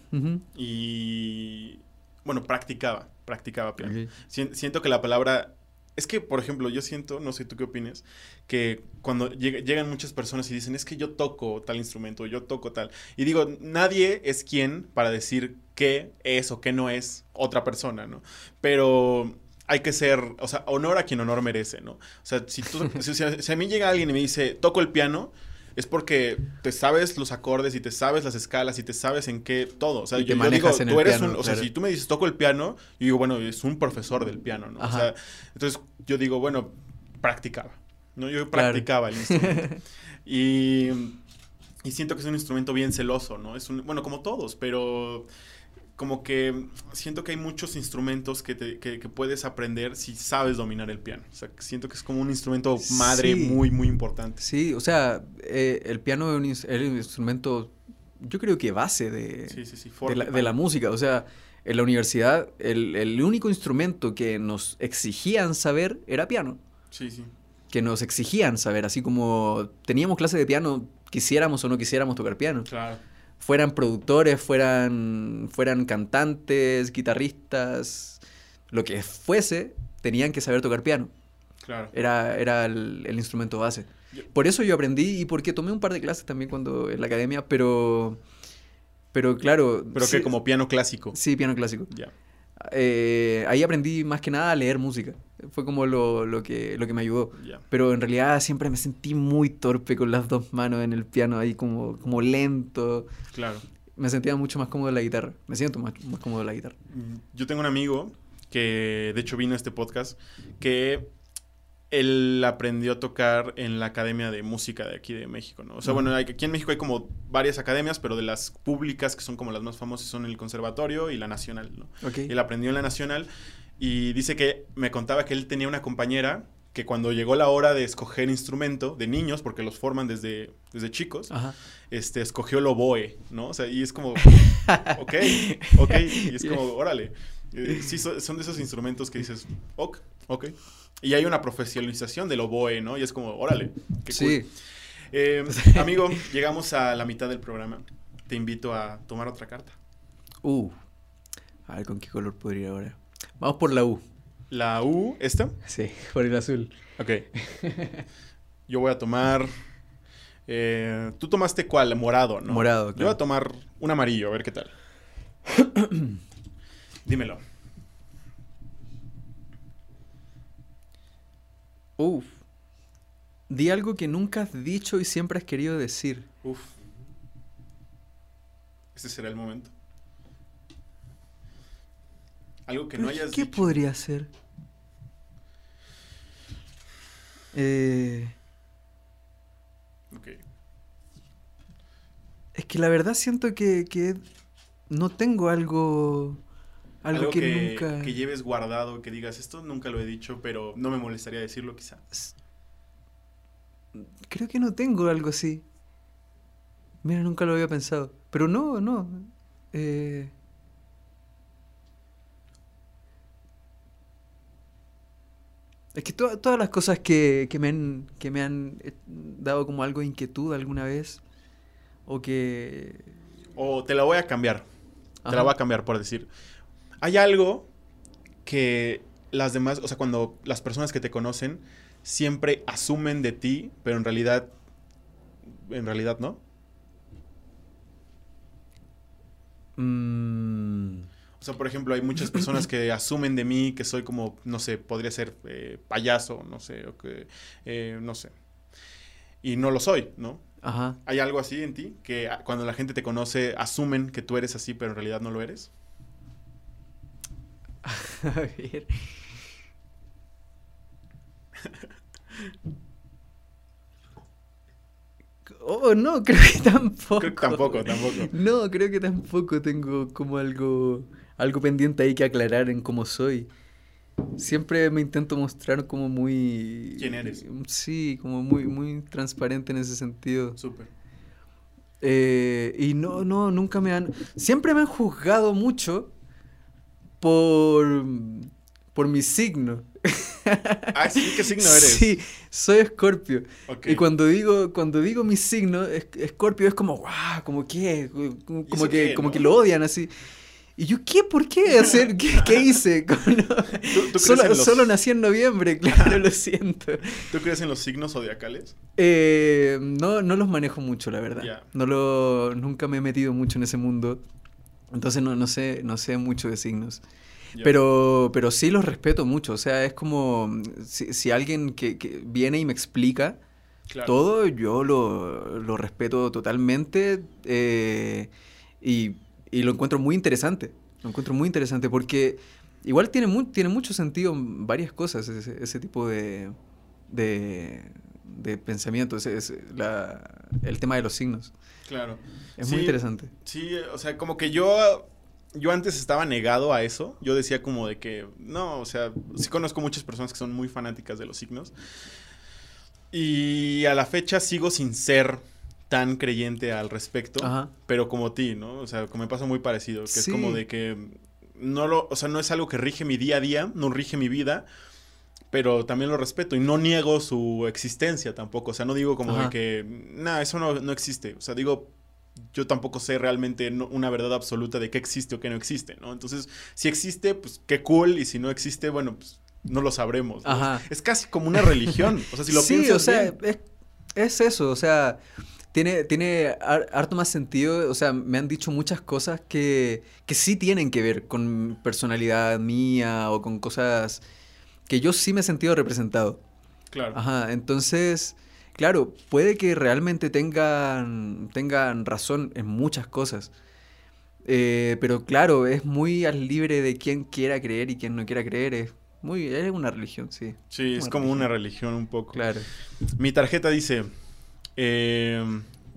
y. Bueno, practicaba. Practicaba piano. Siento que la palabra. Es que, por ejemplo, yo siento, no sé tú qué opines, que cuando llega- llegan muchas personas y dicen, es que yo toco tal instrumento, yo toco tal. Y digo, nadie es quien para decir qué es o qué no es otra persona, ¿no? Pero hay que ser, o sea, honor a quien honor merece, ¿no? O sea, si, tú, si- si a mí llega alguien y me dice, toco el piano, es porque te sabes los acordes y te sabes las escalas y te sabes en qué todo. O sea, Y yo, te yo digo, en tú el eres piano, un, o sea, si tú me dices toco el piano, yo digo, bueno, es un profesor del piano, ¿no? O sea, entonces yo digo, bueno, practicaba, ¿no? Yo Claro. practicaba el instrumento. y, y siento que es un instrumento bien celoso, ¿no? Es un, bueno, como todos, pero como que siento que hay muchos instrumentos que, te- que, que puedes aprender si sabes dominar el piano. O sea, siento que es como un instrumento madre Sí. muy, muy importante. Sí, o sea, eh, el piano es un, ins- es un instrumento, yo creo que base de, Sí, sí, sí. de, la, de la música. O sea, en la universidad el, el único instrumento que nos exigían saber era piano. Sí, sí. Que nos exigían saber, así como teníamos clase de piano, quisiéramos o no quisiéramos tocar piano. Claro. Fueran productores, fueran, fueran cantantes, guitarristas, lo que fuese, tenían que saber tocar piano. Claro. Era, era el, el instrumento base. Por eso yo aprendí y porque tomé un par de clases también cuando en la academia, pero, pero claro. Pero sí- que como piano clásico. Sí, piano clásico. Ya. Eh, ahí aprendí más que nada a leer música. Fue como lo, lo que, lo que me ayudó. Pero en realidad siempre me sentí muy torpe con las dos manos en el piano, ahí como, como lento. Claro. Me sentía mucho más cómodo en la guitarra. Me siento más, más cómodo en la guitarra. Yo tengo un amigo que de hecho vino a este podcast que él aprendió a tocar en la Academia de Música de aquí de México, ¿no? O sea, Ujú. bueno, hay- aquí en México hay como varias academias, pero de las públicas que son como las más famosas son el Conservatorio y la Nacional, ¿no? Ok. Él aprendió en la Nacional y dice que me contaba que él tenía una compañera que cuando llegó la hora de escoger instrumento de niños, porque los forman desde, desde chicos, Ajá. este, escogió el oboe, ¿no? O sea, y es como, ok, ok, y es como, órale. Eh, sí, so- son de esos instrumentos que dices, ok, ok. Y hay una profesionalización del oboe, ¿no? Y es como, órale, qué cool. Sí. Eh, amigo, llegamos a la mitad del programa. Te invito a tomar otra carta. Uh. A ver con qué color podría ir ahora. Vamos por la U. La U, ¿esta? Sí, por el azul. Ok. Yo voy a tomar. eh, Tú tomaste cuál? Morado, ¿no? Morado, Yo voy claro. a tomar un amarillo, a ver qué tal. Dímelo. Uf. Di algo que nunca has dicho y siempre has querido decir. Uf. Este será el momento. Algo que no hayas ¿Qué dicho. podría ser? Eh, Ok. es que la verdad siento que, que no tengo algo. Algo, que, nunca. que lleves guardado, que digas, esto nunca lo he dicho, pero no me molestaría decirlo quizá. Creo que no tengo algo así. Mira, nunca lo había pensado. Pero no, no. Eh, Es que to- todas las cosas que, que me han, que me han eh, dado como algo de inquietud alguna vez, o que... O te la voy a cambiar. Te la voy a cambiar por decir. Hay algo que las demás, o sea, cuando las personas que te conocen siempre asumen de ti, pero en realidad, en realidad no. Mm, O sea, por ejemplo, hay muchas personas que asumen de mí que soy como, no sé, podría ser eh, payaso, no sé, o que, eh, no sé. Y no lo soy, ¿no? ajá. ¿Hay algo así en ti que ah, cuando la gente te conoce asumen que tú eres así, pero en realidad no lo eres? A ver. Oh, no, creo que tampoco. Creo que tampoco, tampoco. No, creo que tampoco tengo como algo, algo pendiente ahí que aclarar en cómo soy. Siempre me intento mostrar como muy... ¿Quién eres? Sí, como muy, muy transparente en ese sentido. Súper. Eh, y no, no, nunca me han... Siempre me han juzgado mucho por, por mi signo. Ah, sí, ¿qué signo eres? Sí, soy escorpio. Ok. Y cuando digo, cuando digo mi signo, es- escorpio es como, guau, como qué, como ¿Y como que, qué, como no? que lo odian así. Y yo, ¿qué? ¿Por qué hacer? ¿Qué, qué hice? Como no- ¿Tú, tú crees solo, los, solo nací en noviembre, claro, lo siento. ¿Tú crees en los signos zodiacales? Eh, no, no los manejo mucho, la verdad. No lo, nunca me he metido mucho en ese mundo. Entonces no, no sé, no sé mucho de signos. Pero, pero sí los respeto mucho. O sea, es como mm, si, si alguien que, que viene y me explica Claro. todo, yo lo, lo respeto totalmente eh, y, y lo encuentro muy interesante. Lo encuentro muy interesante porque igual tiene, mu- tiene mucho sentido en varias cosas ese, ese tipo de, de, de pensamiento, ese- ese- la- el tema de los signos. Claro. Es Sí, muy interesante. Sí, o sea, como que yo, yo antes estaba negado a eso. Yo decía como de que, no, o sea, sí conozco muchas personas que son muy fanáticas de los signos. Y a la fecha sigo sin ser tan creyente al respecto, Ajá. pero como ti, ¿no? O sea, como me pasa muy parecido, que es como de que no lo, o sea, no es algo que rige mi día a día, no rige mi vida, pero también lo respeto y no niego su existencia tampoco, o sea, no digo como de que, nada, eso no, no existe, o sea, digo, yo tampoco sé realmente no- una verdad absoluta de qué existe o qué no existe, ¿no? Entonces, si existe, pues qué cool, y si no existe, bueno, pues no lo sabremos. ¿no? Ajá. Es casi como una religión, o sea, si lo sí, piensas o sea, bien. es, es eso, o sea, tiene, tiene har- harto más sentido, o sea, me han dicho muchas cosas que, que sí tienen que ver con personalidad mía o con cosas que yo sí me he sentido representado. Claro. Ajá, entonces, claro, puede que realmente tengan, tengan razón en muchas cosas. Eh, pero claro, es muy al libre de quien quiera creer y quien no quiera creer. Es muy, es una religión, sí. Sí, es Una como una religión. un poco. Claro. Mi tarjeta dice. eh,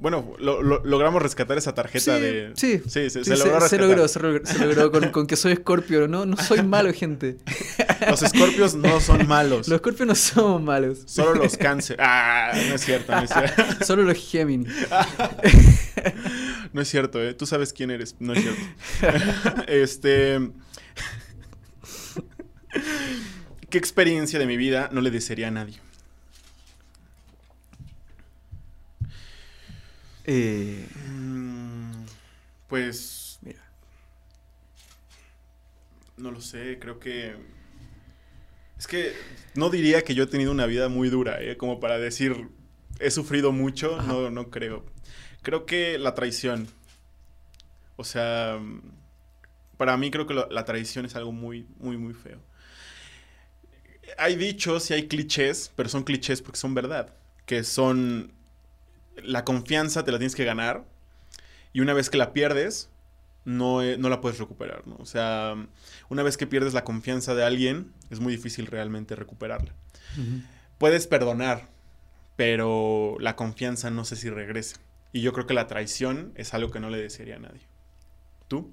bueno, lo- lo- logramos rescatar esa tarjeta Sí, de. sí. Sí, se, Sí, se logró rescatar. logró, se logró, se logró con, con que soy escorpio. No, no soy malo, gente. Los escorpios no son malos. Los escorpios no somos malos. Solo los cáncer. Ah, no es cierto, no es cierto. Solo los Géminis. No es cierto, ¿eh? Tú sabes quién eres. No es cierto. este. ¿Qué experiencia de mi vida no le desearía a nadie? Eh, Mm, Pues mira, no lo sé, creo que... Es que no diría que yo he tenido una vida muy dura, ¿eh? Como para decir, he sufrido mucho, Ajá. no, no creo. Creo que la traición. O sea, para mí creo que lo- la traición es algo muy, muy, muy feo. Hay dichos y hay clichés, pero son clichés porque son verdad. Que son... La confianza te la tienes que ganar. Y una vez que la pierdes, no, eh, no la puedes recuperar, ¿no? O sea, una vez que pierdes la confianza de alguien, es muy difícil realmente recuperarla. Puedes perdonar, pero la confianza no sé si regrese. Y yo creo que la traición es algo que no le desearía a nadie. ¿Tú?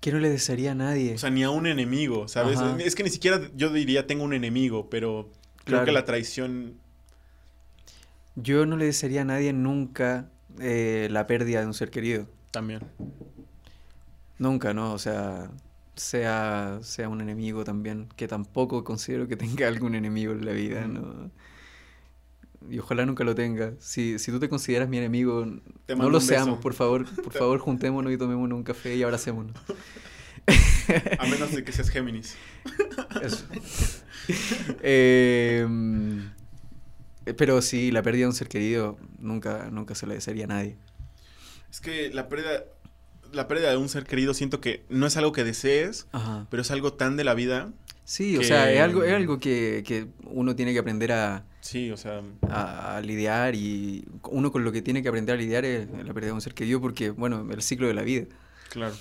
¿Qué no le desearía a nadie? O sea, ni a un enemigo, ¿sabes? Ajá. Es que ni siquiera yo diría tengo un enemigo, pero creo Claro. que la traición... Yo no le desearía a nadie nunca eh, la pérdida de un ser querido. También. Nunca, ¿no? O sea, sea, sea un enemigo también, que tampoco considero que tenga algún enemigo en la vida. ¿no? Y ojalá nunca lo tenga. Si, si tú te consideras mi enemigo, Te no lo seamos, por favor. Por favor, juntémonos y tomémonos un café y abracémonos. A menos de que seas Géminis. Eso. Eh, pero sí, la pérdida de un ser querido nunca, nunca se le desearía a nadie. Es que la pérdida, la pérdida de un ser querido siento que no es algo que desees, Ajá. pero es algo tan de la vida. Sí, o sea, es algo, es algo que, que uno tiene que aprender a, Sí, o sea, a, a lidiar y uno con lo que tiene que aprender a lidiar es la pérdida de un ser querido porque, bueno, el ciclo de la vida. claro.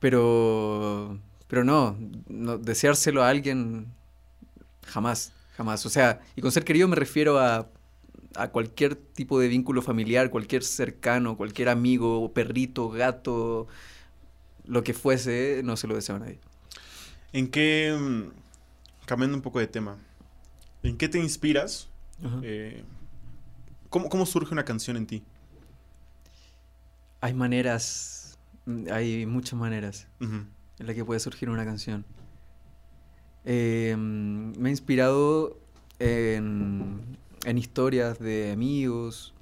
Pero, pero no, no, deseárselo a alguien jamás, jamás. O sea, y con ser querido me refiero a, a cualquier tipo de vínculo familiar, cualquier cercano, cualquier amigo, perrito, gato, lo que fuese, no se lo deseo a nadie. ¿En qué, mm, cambiando un poco de tema, ¿en qué te inspiras? Eh, ¿cómo, ¿Cómo surge una canción en ti? Hay maneras, mm, hay muchas maneras. En la que puede surgir una canción. Eh, me ha inspirado en, en historias de amigos,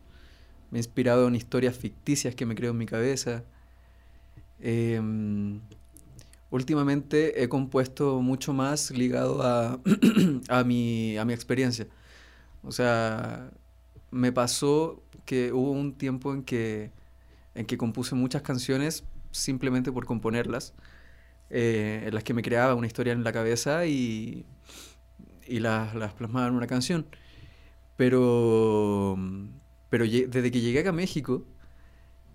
me ha inspirado en historias ficticias que me creo en mi cabeza. Eh, últimamente he compuesto mucho más ligado a, a, mi, a mi experiencia. O sea, me pasó que hubo un tiempo en que, en que compuse muchas canciones simplemente por componerlas eh, en las que me creaba una historia en la cabeza y, y las, las plasmaba en una canción. Pero, pero desde que llegué acá a México,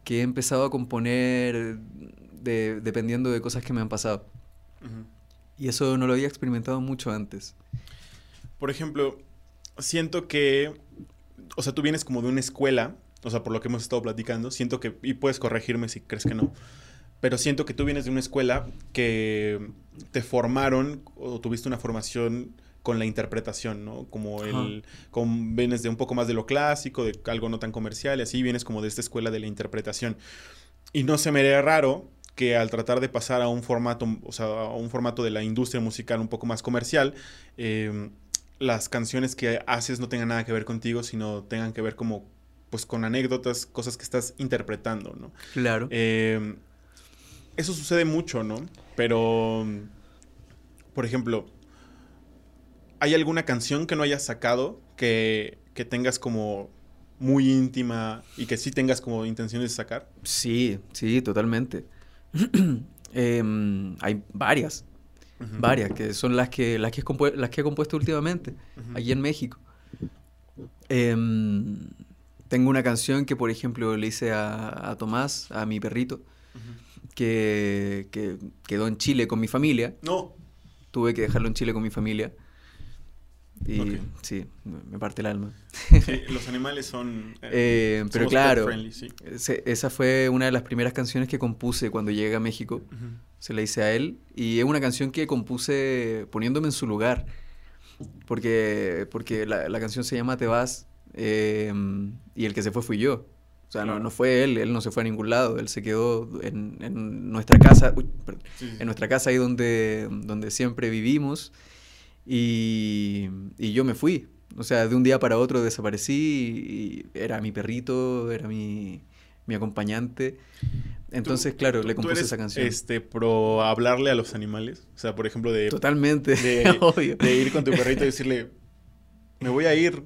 que he empezado a componer de- dependiendo de cosas que me han pasado. Y eso no lo había experimentado mucho antes. Por ejemplo, siento que, o sea, tú vienes como de una escuela, o sea, por lo que hemos estado platicando, siento que, y puedes corregirme si crees que no, pero siento que tú vienes de una escuela que te formaron o tuviste una formación con la interpretación, ¿no? Como el, con, vienes de un poco más de lo clásico, de algo no tan comercial, y así vienes como de esta escuela de la interpretación. Y no se me haría raro que al tratar de pasar a un formato, o sea, a un formato de la industria musical un poco más comercial, eh, las canciones que haces no tengan nada que ver contigo, sino tengan que ver como, pues, con anécdotas, cosas que estás interpretando, ¿no? Claro. Eh, eso sucede mucho, ¿no? Pero, por ejemplo, ¿hay alguna canción que no hayas sacado que, que tengas como muy íntima y que sí tengas como intenciones de sacar? Sí, sí, totalmente. Em, hay varias, varias, que son las que, las que, las que he compuesto últimamente, Ujú. aquí en México. Em, tengo una canción que, por ejemplo, le hice a, a Tomás, a mi perrito, que, que quedó en Chile con mi familia. No. Tuve que dejarlo en Chile con mi familia. Y Ok. sí, me parte el alma. Sí, los animales son... eh, Eh, pero claro, friendly, sí. ese- esa fue una de las primeras canciones que compuse cuando llegué a México. Ujú. Se la hice a él y es una canción que compuse poniéndome en su lugar. Porque, porque la, la canción se llama Te vas eh, y el que se fue fui yo. O sea, no, Claro. no fue él, él no se fue a ningún lado, él se quedó en, en nuestra casa, uy, sí. en nuestra casa ahí donde, donde siempre vivimos y, y yo me fui. O sea, de un día para otro desaparecí y era mi perrito, era mi, mi acompañante. Entonces, claro, ¿Tú- le tú compuse eres, esa canción. Este, pro hablarle a los animales. O sea, por ejemplo, de, Totalmente, de- obvio. de ir con tu perrito y decirle, me voy a ir,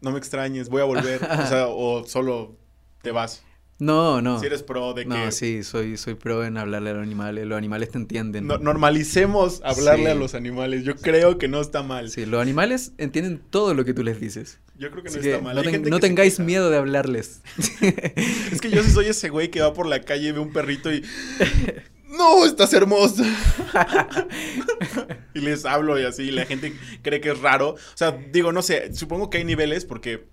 no me extrañes, voy a volver. O sea, o solo te vas. No, no. Si eres pro de que No, sí, soy, soy pro en hablarle a los animales. Los animales te entienden. no- normalicemos hablarle Sí. a los animales. Yo creo que no está mal. Sí, los animales entienden todo lo que tú les dices. Yo creo que no está que mal. no, ten- no tengáis miedo de hablarles. Es que yo sí soy ese güey que va por la calle y ve un perrito y. ¡No! ¡Estás hermoso! y les hablo y así, y la gente cree que es raro. O sea, digo, no sé, supongo que hay niveles porque.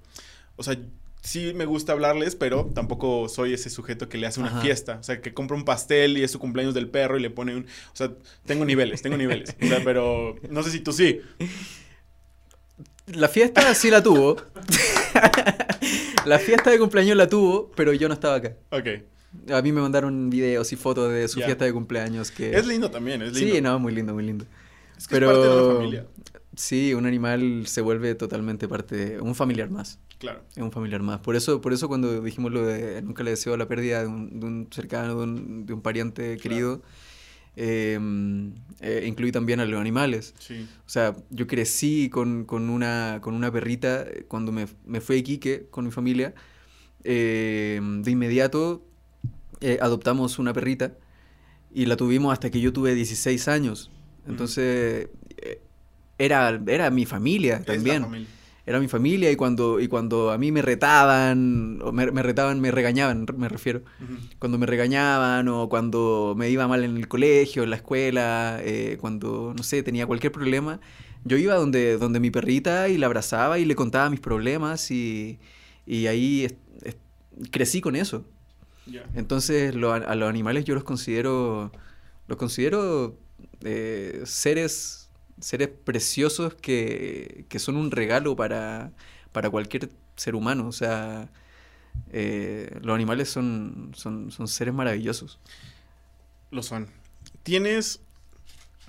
O sea, sí me gusta hablarles, pero tampoco soy ese sujeto que le hace una Ajá. fiesta. O sea, que compra un pastel y es su cumpleaños del perro y le pone un. O sea, tengo niveles, tengo niveles. O sea, pero no sé si tú sí. La fiesta sí la tuvo. la fiesta de cumpleaños la tuvo, pero yo no estaba acá. Ok. A mí me mandaron videos y fotos de su fiesta de cumpleaños que... Es lindo también, es lindo. Sí, no, muy lindo, muy lindo. Es que es parte de una familia. Sí, un animal se vuelve totalmente parte de... Un familiar más. Claro. Es un familiar más. Por eso, por eso cuando dijimos lo de nunca le deseo la pérdida de un, de un cercano, de un, de un pariente querido, eh, eh, incluí también a los animales. Sí. O sea, yo crecí con, con una, con una perrita eh, cuando me, me fui a Iquique con mi familia. eh, de inmediato eh, adoptamos una perrita y la tuvimos hasta que yo tuve 16 años. Entonces, eh, era, era mi familia también. familia. Era mi familia y cuando, y cuando a mí me retaban, o me, me retaban, me regañaban, me refiero. Cuando me regañaban o cuando me iba mal en el colegio, en la escuela, eh, cuando, no sé, tenía cualquier problema, yo iba donde, donde mi perrita y la abrazaba y le contaba mis problemas y, y ahí es- es- crecí con eso. Entonces lo- a los animales yo los considero, los considero eh, seres, seres preciosos que, que son un regalo para, para cualquier ser humano. O sea, eh, los animales son, son, son seres maravillosos. Lo son. Tienes,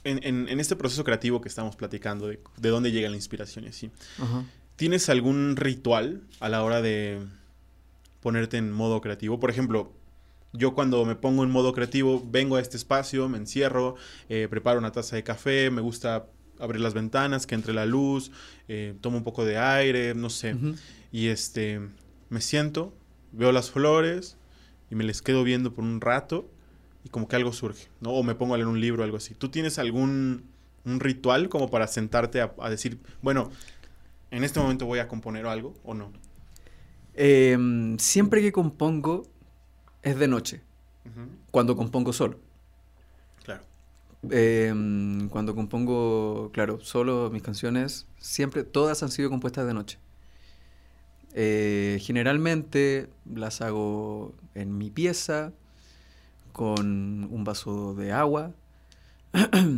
en, en- en este proceso creativo que estamos platicando, de, de dónde llega la inspiración y así, Ajá. ¿tienes algún ritual a la hora de ponerte en modo creativo? Por ejemplo, yo cuando me pongo en modo creativo, vengo a este espacio, me encierro, eh, preparo una taza de café, me gusta abrir las ventanas, que entre la luz, eh, tomo un poco de aire, no sé. Y este, me siento, veo las flores y me les quedo viendo por un rato y como que algo surge, ¿no? O me pongo a leer un libro o algo así. ¿Tú tienes algún un ritual como para sentarte a, a decir, bueno, en este momento voy a componer algo o no? Em, siempre que compongo es de noche, cuando compongo solo. Em, cuando compongo, claro, solo mis canciones, siempre, todas han sido compuestas de noche. Eh, generalmente las hago en mi pieza, con un vaso de agua,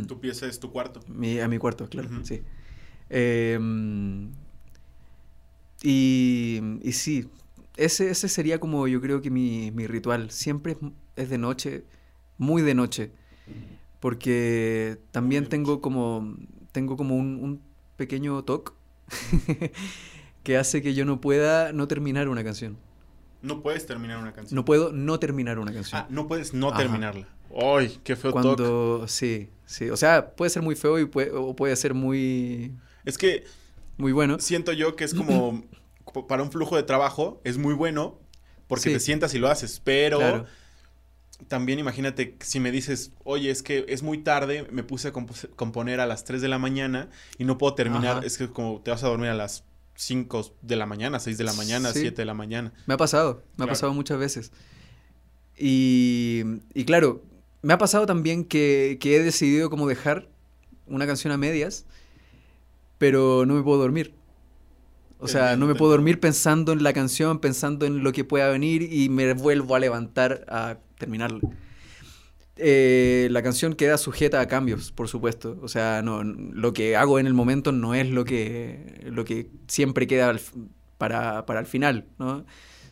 Tu pieza es tu cuarto. mi- a mi cuarto, claro, sí. Em, y, y sí, ese, ese sería como yo creo que mi, mi ritual. Siempre es, es de noche, muy de noche. Porque también tengo como, tengo como un, un pequeño toque que hace que yo no pueda no terminar una canción. No puedes terminar una canción. No puedo no terminar una canción. Ah, no puedes no Ajá. terminarla. ¡Ay, qué feo toque! Cuando, sí, sí. O sea, puede ser muy feo y puede, o puede ser muy, Es que muy bueno. siento yo que es como como para un flujo de trabajo es muy bueno porque Sí. te sientas y lo haces, pero Claro. También imagínate si me dices, oye, es que es muy tarde, me puse a componer a las 3 de la mañana y no puedo terminar, Ajá. es que como te vas a dormir a las 5 de la mañana, 6 de la mañana, Sí. 7 de la mañana. Me ha pasado, me Claro. ha pasado muchas veces. Y, y claro, me ha pasado también que, que he decidido como dejar una canción a medias, pero no me puedo dormir. O sea, no me puedo dormir pensando en la canción, pensando en lo que pueda venir y me vuelvo a levantar a terminarla. Eh, la canción queda sujeta a cambios, por supuesto. O sea, no, lo que hago en el momento no es lo que, lo que siempre queda para, para el final, ¿no?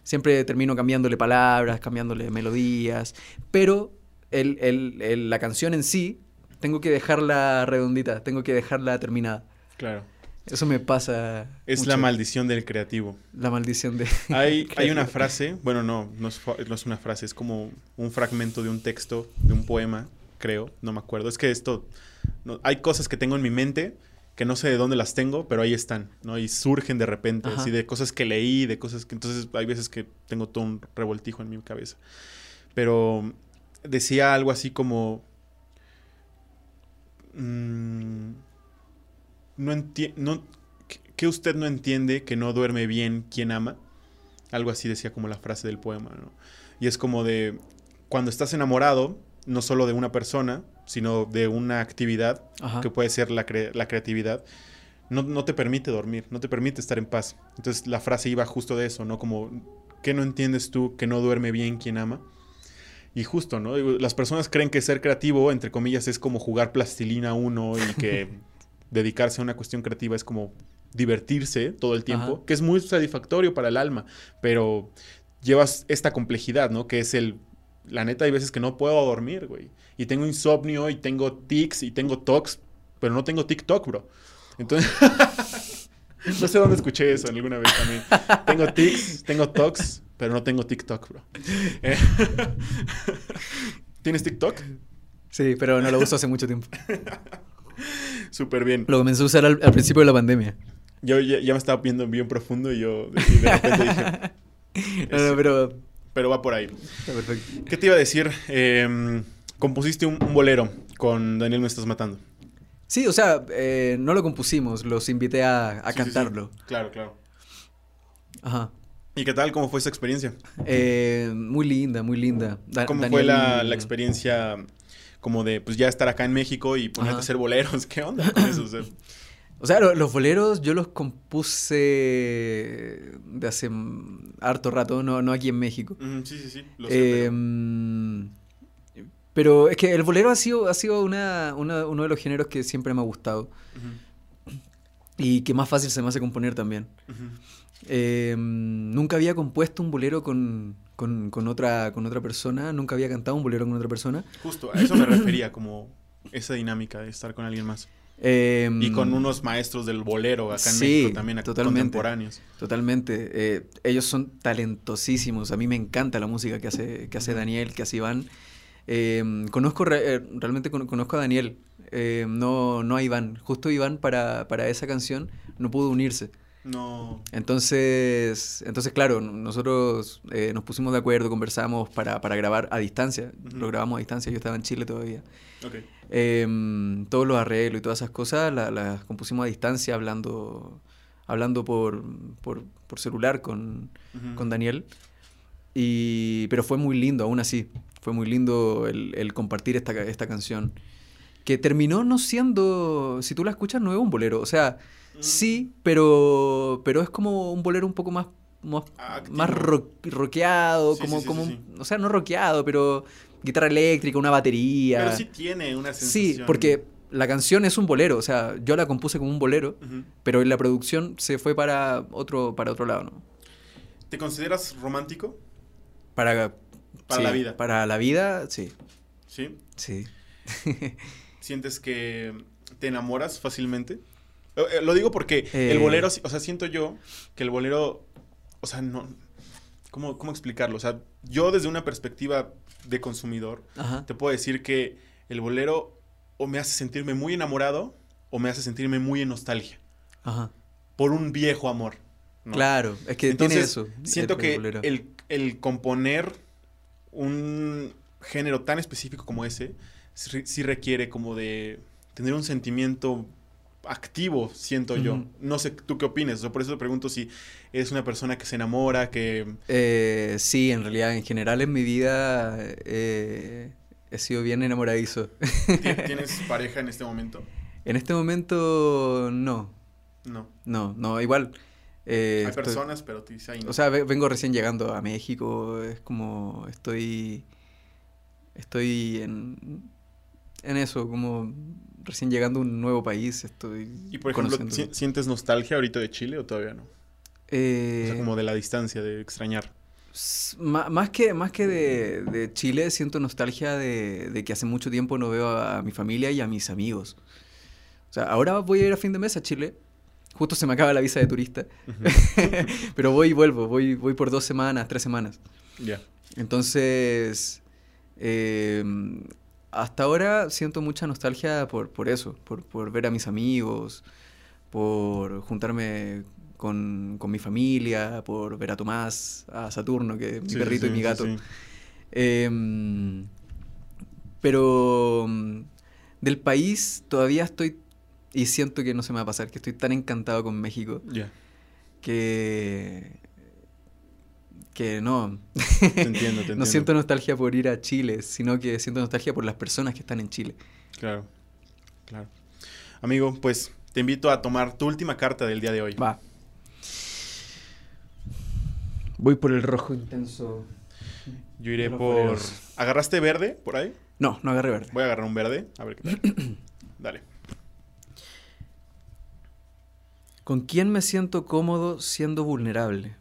Siempre termino cambiándole palabras, cambiándole melodías, pero el- el- la canción en sí, tengo que dejarla redondita, tengo que dejarla terminada. Claro. Eso me pasa. Es mucho. la maldición del creativo. La maldición de. Hay, hay una frase, bueno, no, no es, no es una frase, es como un fragmento de un texto, de un poema, creo, no me acuerdo. Es que esto, no- hay cosas que tengo en mi mente que no sé de dónde las tengo, pero ahí están, ¿no? Y surgen de repente, Ajá. así de cosas que leí, de cosas que... Entonces hay veces que tengo todo un revoltijo en mi cabeza. Pero decía algo así como... mm, no entiendo... No, que- usted no entiende que no duerme bien quien ama. Algo así decía como la frase del poema, ¿no? Y es como de cuando estás enamorado, no solo de una persona, sino de una actividad, Ajá. que puede ser la, cre- la creatividad, no, no te permite dormir, no te permite estar en paz. Entonces la frase iba justo de eso, ¿no? Como, ¿qué no entiendes tú que no duerme bien quien ama? Y justo, ¿no? Las personas creen que ser creativo, entre comillas, es como jugar plastilina uno y que dedicarse a una cuestión creativa es como divertirse todo el tiempo, Ajá. que es muy satisfactorio para el alma, pero llevas esta complejidad, ¿no? Que es el... La neta, hay veces que no puedo dormir, güey. Y tengo insomnio y tengo tics y tengo tocs, pero no tengo TikTok, bro. Entonces... no sé dónde escuché eso alguna vez también. Tengo tics, tengo tocs, pero no tengo TikTok, bro. Eh, ¿Tienes TikTok? Sí, pero no lo uso hace mucho tiempo. Súper bien. Lo comencé a usar al, al principio de la pandemia. Yo ya, ya me estaba viendo bien profundo y yo y de repente dije, No, no, pero. pero va por ahí. Está perfecto. ¿Qué te iba a decir? Eh, compusiste un, un bolero con Daniel Me Estás Matando. Sí, o sea, eh, no lo compusimos, los invité a, a Sí, sí, sí. cantarlo. Claro, claro. Ajá. ¿Y qué tal? ¿Cómo fue esa experiencia? Eh, muy linda, muy linda. Da- ¿Cómo fue la, la experiencia como de pues ya estar acá en México y ponerte Ajá. a hacer boleros? ¿Qué onda con eso? O sea, O sea, lo- los boleros yo los compuse de hace harto rato, no, no aquí en México. mm, sí, sí, sí. Lo sé, Eh, mm, pero es que el bolero ha sido, ha sido una, una- uno de los géneros que siempre me ha gustado y que más fácil se me hace componer también. Eh, nunca había compuesto un bolero con, con- con otra, con otra persona, nunca había cantado un bolero con otra persona. Justo, a eso me refería, como esa dinámica de estar con alguien más. Eh, Y con unos maestros del bolero acá en Sí, México también, totalmente. contemporáneos. Totalmente. Eh, ellos son talentosísimos. A mí me encanta la música que hace, que hace. Daniel, que hace Iván. Eh, conozco re- realmente con- conozco a Daniel, eh, no, no a Iván. Justo Iván para, para esa canción no pudo unirse. No. Entonces, entonces claro, nosotros eh, nos pusimos de acuerdo, conversamos para, para grabar a distancia. Ujú. Lo grabamos a distancia, yo estaba en Chile todavía. Ok. Em, todos los arreglos y todas esas cosas la- las compusimos a distancia hablando, hablando por, por, por celular con, Ujú. con Daniel. Y, pero fue muy lindo, aún así. Fue muy lindo el, el compartir esta, esta canción. Que terminó no siendo, si tú la escuchas, no es un bolero. O sea. Sí, pero, pero es como un bolero un poco más, más, más rock- rockeado, Sí, como, sí, como un- o sea, no rockeado, pero guitarra eléctrica, una batería. Pero sí tiene una sensación. Sí, porque la canción es un bolero, o sea, yo la compuse como un bolero, pero en la producción se fue para otro, para otro lado, ¿no? ¿Te consideras romántico? Para, Para sí, la vida. Para la vida, sí, Sí. sí. ¿Sientes que te enamoras fácilmente? Eh, eh, Lo digo porque Eh. el bolero, o sea, siento yo que el bolero, o sea, no... ¿Cómo, cómo explicarlo? O sea, yo desde una perspectiva de consumidor, Ajá. te puedo decir que el bolero o me hace sentirme muy enamorado o me hace sentirme muy en nostalgia Ajá. por un viejo amor. ¿no? Claro, es que Entonces, tiene eso. siento el- que el, el componer un género tan específico como ese sí sí requiere como de tener un sentimiento activo, siento yo. No sé tú qué opinas, o sea, por eso te pregunto si eres una persona que se enamora, que... Eh, sí, en realidad, en general en mi vida eh, he sido bien enamoradizo. ¿Ti- ¿Tienes pareja en este momento? en este momento, no. No. No, no, igual. eh, Hay estoy- personas, pero dices, "Ay, no". O sea, ve- vengo recién llegando a México, es como estoy estoy en en eso, como recién llegando a un nuevo país, estoy y por ejemplo, conociendo. ¿si- ¿sientes nostalgia ahorita de Chile o todavía no? O Eh, sea, como de la distancia, de extrañar. Más que, más que de, de Chile, siento nostalgia de, de que hace mucho tiempo no veo a, mi familia y a mis amigos. O sea, ahora voy a ir a fin de mes a Chile. Justo se me acaba la visa de turista. Pero voy y vuelvo. Voy, voy por dos semanas, tres semanas. Ya. Entonces, eh, hasta ahora siento mucha nostalgia por, por eso, por, por ver a mis amigos, por juntarme con, con mi familia, por ver a Tomás, a Saturno, que es mi Sí, perrito sí, y mi gato. sí. Em, pero mm, del país todavía estoy, y siento que no se me va a pasar, que estoy tan encantado con México que que no Te entiendo, te entiendo. no siento nostalgia por ir a Chile sino que siento nostalgia por las personas que están en Chile Claro, claro. Amigo, pues te invito a tomar tu última carta del día de hoy. va voy por el rojo intenso Yo iré por... ¿Agarraste verde por ahí? no no agarré verde Voy a agarrar un verde, a ver qué tal. Dale. ¿Con quién me siento cómodo siendo vulnerable?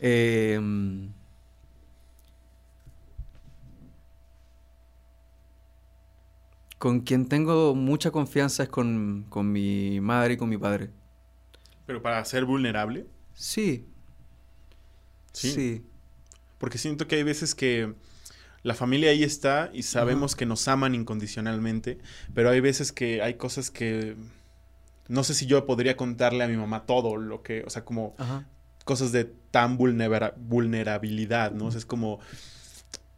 Em, con quien tengo mucha confianza es con, con mi madre y con mi padre. Pero para ser vulnerable, Sí, Sí. sí. porque siento que hay veces que la familia ahí está y sabemos que nos aman incondicionalmente, pero hay veces que hay cosas que no sé si yo podría contarle a mi mamá todo lo que, o sea, como Ajá. Cosas de tan vulnera- vulnerabilidad, ¿no? O sea, es como,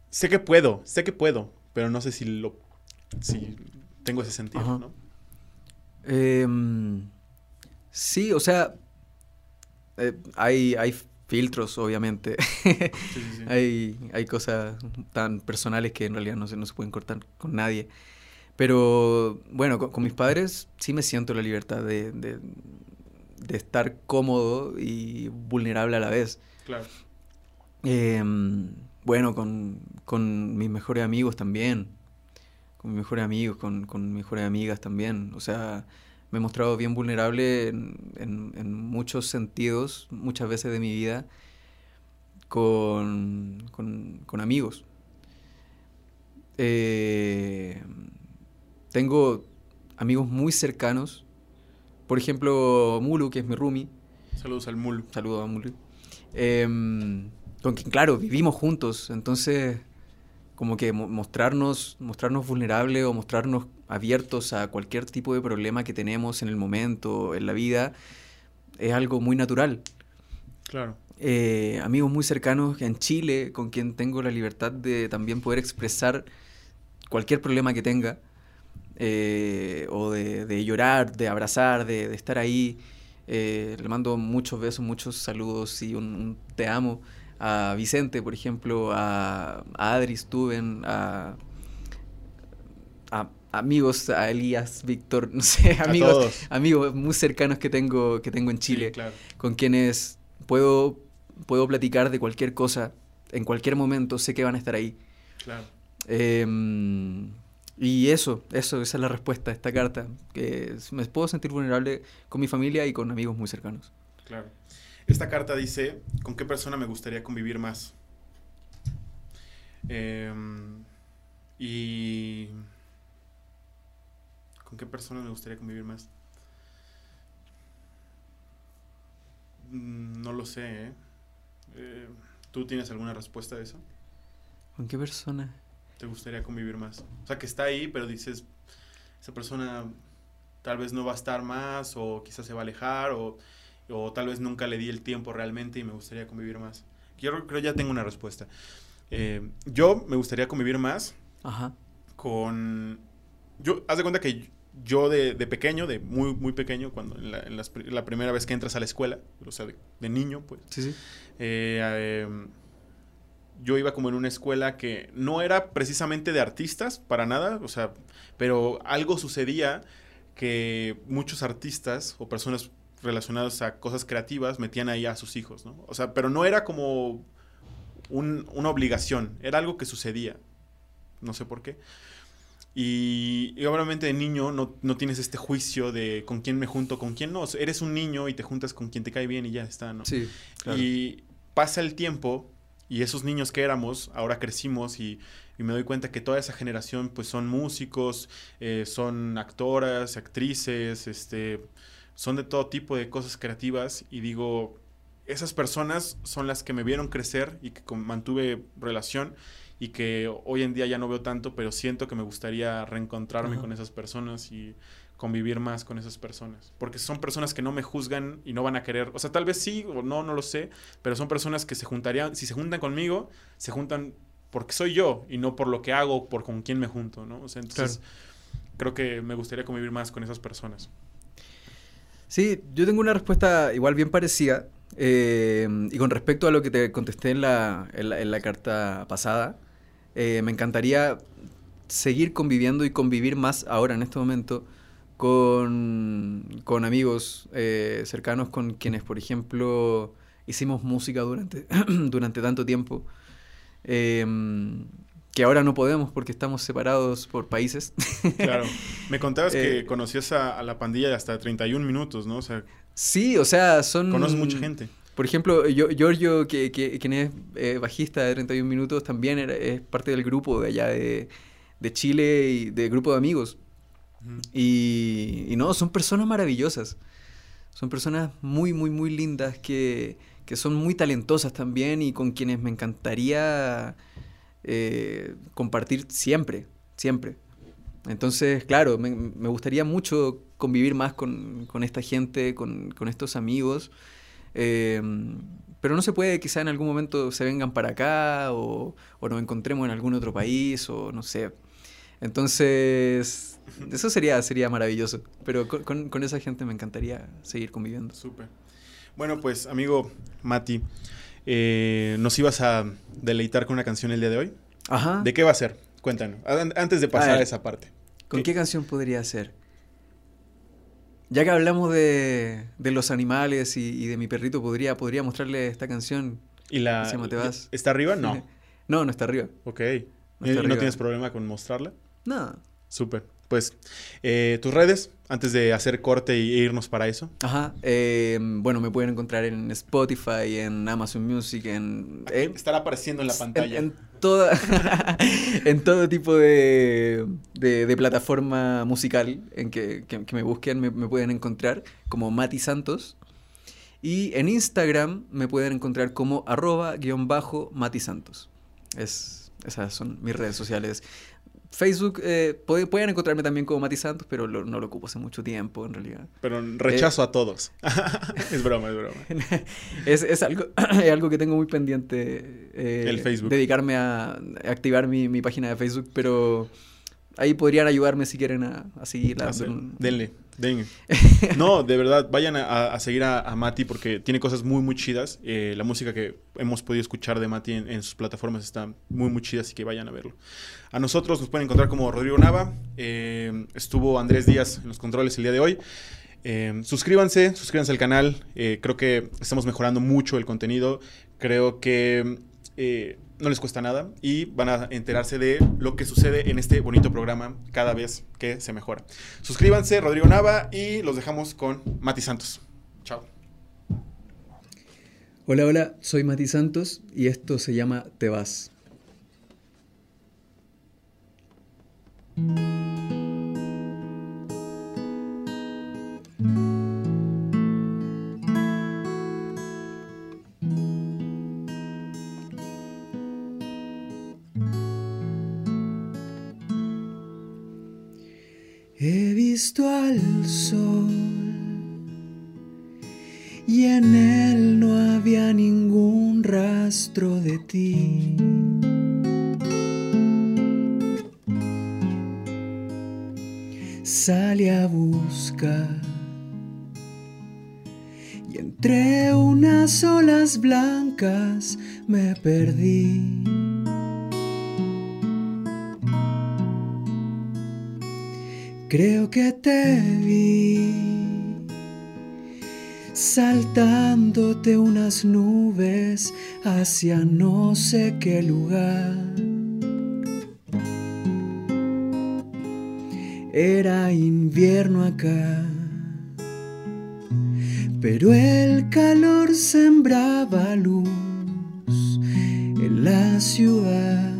sé que puedo, sé que puedo, pero no sé si lo, si tengo ese sentido, Ajá. ¿no? Em, sí, o sea, eh, hay, hay filtros, obviamente. Sí, sí, sí. Hay, hay cosas tan personales que en realidad no se, no se pueden cortar con nadie. Pero bueno, con, con mis padres sí me siento la libertad de, de- de estar cómodo y vulnerable a la vez. Claro. Em, bueno, con, con mis mejores amigos también. Con mis mejores amigos, con, con mis mejores amigas también. O sea, me he mostrado bien vulnerable en, en- en muchos sentidos, muchas veces de mi vida, con, con- con amigos. Eh, tengo amigos muy cercanos. Por ejemplo, Mulu, que es mi roomie. Saludos al mul. Saludos a Mulu. Em, con quien, claro, vivimos juntos. Entonces, como que mo- mostrarnos, mostrarnos vulnerables o mostrarnos abiertos a cualquier tipo de problema que tenemos en el momento, en la vida, es algo muy natural. Claro. Eh, amigos muy cercanos en Chile, con quien tengo la libertad de también poder expresar cualquier problema que tenga, eh, o de, de llorar, de abrazar, de, de estar ahí. Eh, le mando muchos besos, muchos saludos y un, un te amo a Vicente, por ejemplo, a, a Adris Tuben, a, a amigos, a Elías, Víctor, no sé, amigos, amigos muy cercanos que tengo, que tengo en Chile Sí, claro. con quienes puedo, puedo platicar de cualquier cosa en cualquier momento, sé que van a estar ahí. Claro. Em, y eso, eso, esa es la respuesta a esta carta, que me puedo sentir vulnerable con mi familia y con amigos muy cercanos. Claro. Esta carta dice, ¿con qué persona me gustaría convivir más? Em, y... ¿Con qué persona me gustaría convivir más? Mm, No lo sé, ¿eh? Eh, ¿Tú tienes alguna respuesta a eso? ¿Con qué persona? ¿Te gustaría convivir más? O sea, que está ahí, pero dices, esa persona tal vez no va a estar más, o quizás se va a alejar, o, o tal vez nunca le di el tiempo realmente y me gustaría convivir más. Yo creo ya tengo una respuesta. Eh, yo me gustaría convivir más Ajá. con... Yo, haz de cuenta que yo de, de pequeño, de muy, muy pequeño, cuando en la, en las pri- la primera vez que entras a la escuela, o sea, de, de niño, pues, Sí, sí. eh, eh, yo iba como en una escuela que no era precisamente de artistas, para nada, o sea, pero algo sucedía que muchos artistas o personas relacionadas a cosas creativas metían ahí a sus hijos, ¿no? O sea, pero no era como un- una obligación, era algo que sucedía, no sé por qué. Y, y obviamente de niño no, no tienes este juicio de con quién me junto, con quién no. O sea, eres un niño y te juntas con quien te cae bien y ya está, ¿no? Sí, claro. Y pasa el tiempo y esos niños que éramos, ahora crecimos y, y me doy cuenta que toda esa generación pues son músicos, eh, son actoras, actrices, este, son de todo tipo de cosas creativas y digo, esas personas son las que me vieron crecer y que mantuve relación y que hoy en día ya no veo tanto, pero siento que me gustaría reencontrarme con esas personas y convivir más con esas personas. Porque son personas que no me juzgan y no van a querer, o sea, tal vez sí o no, no lo sé, pero son personas que se juntarían, si se juntan conmigo, se juntan porque soy yo y no por lo que hago, por con quién me junto, ¿no? O sea, entonces creo que me gustaría convivir más con esas personas. Sí, yo tengo una respuesta igual bien parecida. Eh, y con respecto a lo que te contesté en la, en la, carta pasada, eh, me encantaría seguir conviviendo y convivir más ahora en este momento con, con amigos eh, cercanos con quienes, por ejemplo, hicimos música durante, durante tanto tiempo. Em, que ahora no podemos porque estamos separados por países. claro. Me contabas que conocías a, la pandilla de hasta 31 minutos, ¿no? O sea, Sí, o sea, son... Conoces mucha gente. Por ejemplo, yo, Giorgio, que, que, quien es eh, bajista de 31 Minutos, también es parte del grupo de allá de, de Chile y de grupo de amigos. Y, no, son personas maravillosas. Son personas muy, muy, muy lindas que, que son muy talentosas también y con quienes me encantaría eh, compartir siempre, siempre. Entonces, claro, me, gustaría mucho convivir más con, esta gente, con, estos amigos. Em, pero no se puede, quizá en algún momento se vengan para acá o, nos encontremos en algún otro país o no sé. Entonces, eso sería, sería maravilloso. Pero con, esa gente me encantaría seguir conviviendo. Súper. Bueno, pues amigo Mati, eh, ¿nos ibas a deleitar con una canción el día de hoy? Ajá. ¿De qué va a ser? Cuéntanos, antes de pasar a, esa parte. ¿Con qué canción podría ser? Ya que hablamos de, los animales y, de mi perrito, podría, podría mostrarle esta canción. ¿Y la, ¿Está arriba? No. no, no está arriba. Ok. No, ¿No tienes problema con mostrarla? No. Súper. Pues, eh, tus redes, antes de hacer corte e irnos para eso. Ajá. Eh, bueno, me pueden encontrar en Spotify, en Amazon Music, en... Eh, estará apareciendo en la pantalla. En, toda, en todo tipo de, de, plataforma musical en que, me busquen, me, pueden encontrar como Mati Santos. Y en Instagram me pueden encontrar como arroba guion bajo Mati Santos. Es, esas son mis redes sociales. Facebook, eh, pueden encontrarme también como Mati Santos, pero no lo ocupo hace mucho tiempo, en realidad. Pero rechazo a todos. es broma, es broma. es, algo, algo que tengo muy pendiente. Eh, El Facebook. Dedicarme a activar mi, mi, página de Facebook, pero ahí podrían ayudarme si quieren a, a seguirla. Denle. No, de verdad, vayan a, seguir a, Mati porque tiene cosas muy, muy chidas. Eh, la música que hemos podido escuchar de Mati en, sus plataformas está muy, muy chida, así que vayan a verlo. A nosotros nos pueden encontrar como Rodrigo Nava. Eh, estuvo Andrés Díaz en los controles el día de hoy. Eh, suscríbanse, suscríbanse al canal. creo que estamos mejorando mucho el contenido. Creo que no les cuesta nada y van a enterarse de lo que sucede en este bonito programa cada vez que se mejora. Suscríbanse, Rodrigo Nava, y los dejamos con Mati Santos. Chao. Hola, hola, soy Mati Santos y esto se llama Te vas. Al sol y en él no había ningún rastro de ti. Salí a buscar y entre unas olas blancas me perdí. Creo que te vi saltándote unas nubes hacia no sé qué lugar. Era invierno acá, pero el calor sembraba luz en la ciudad.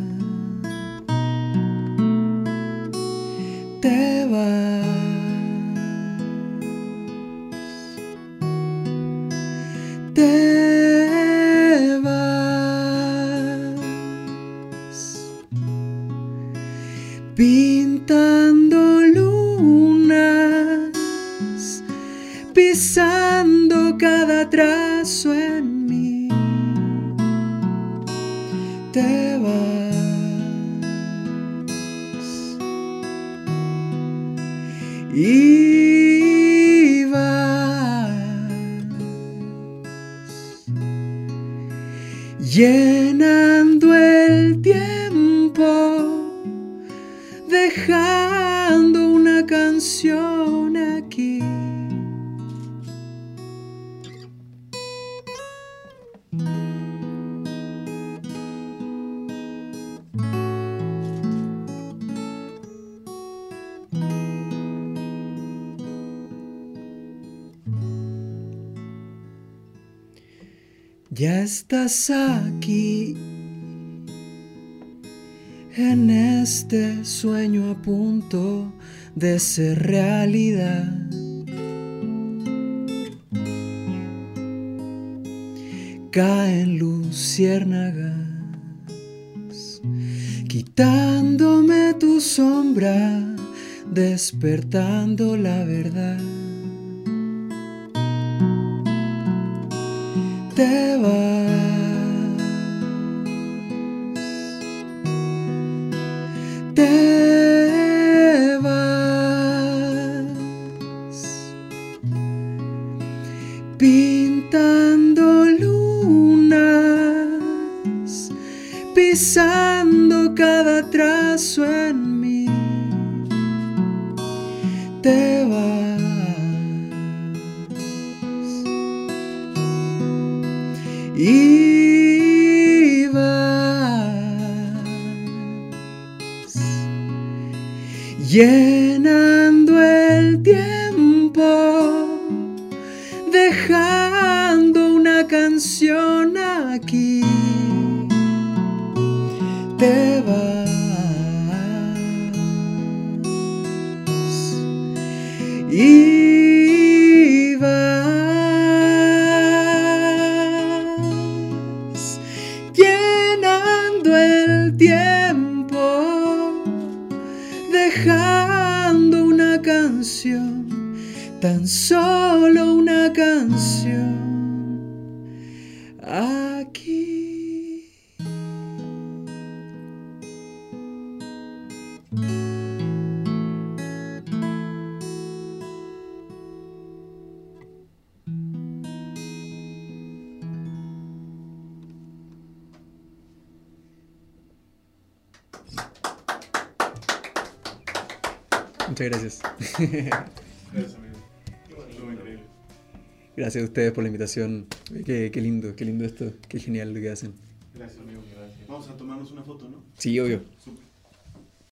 Aquí en este sueño a punto de ser realidad. Caen luciérnagas, quitándome tu sombra, despertando la verdad. te. Te gracias. Gracias, amigo. Estuvo increíble. Gracias a ustedes por la invitación. Qué, qué lindo, qué lindo esto. Qué genial lo que hacen. Gracias, amigo. Vamos a tomarnos una foto, ¿no? Sí, obvio.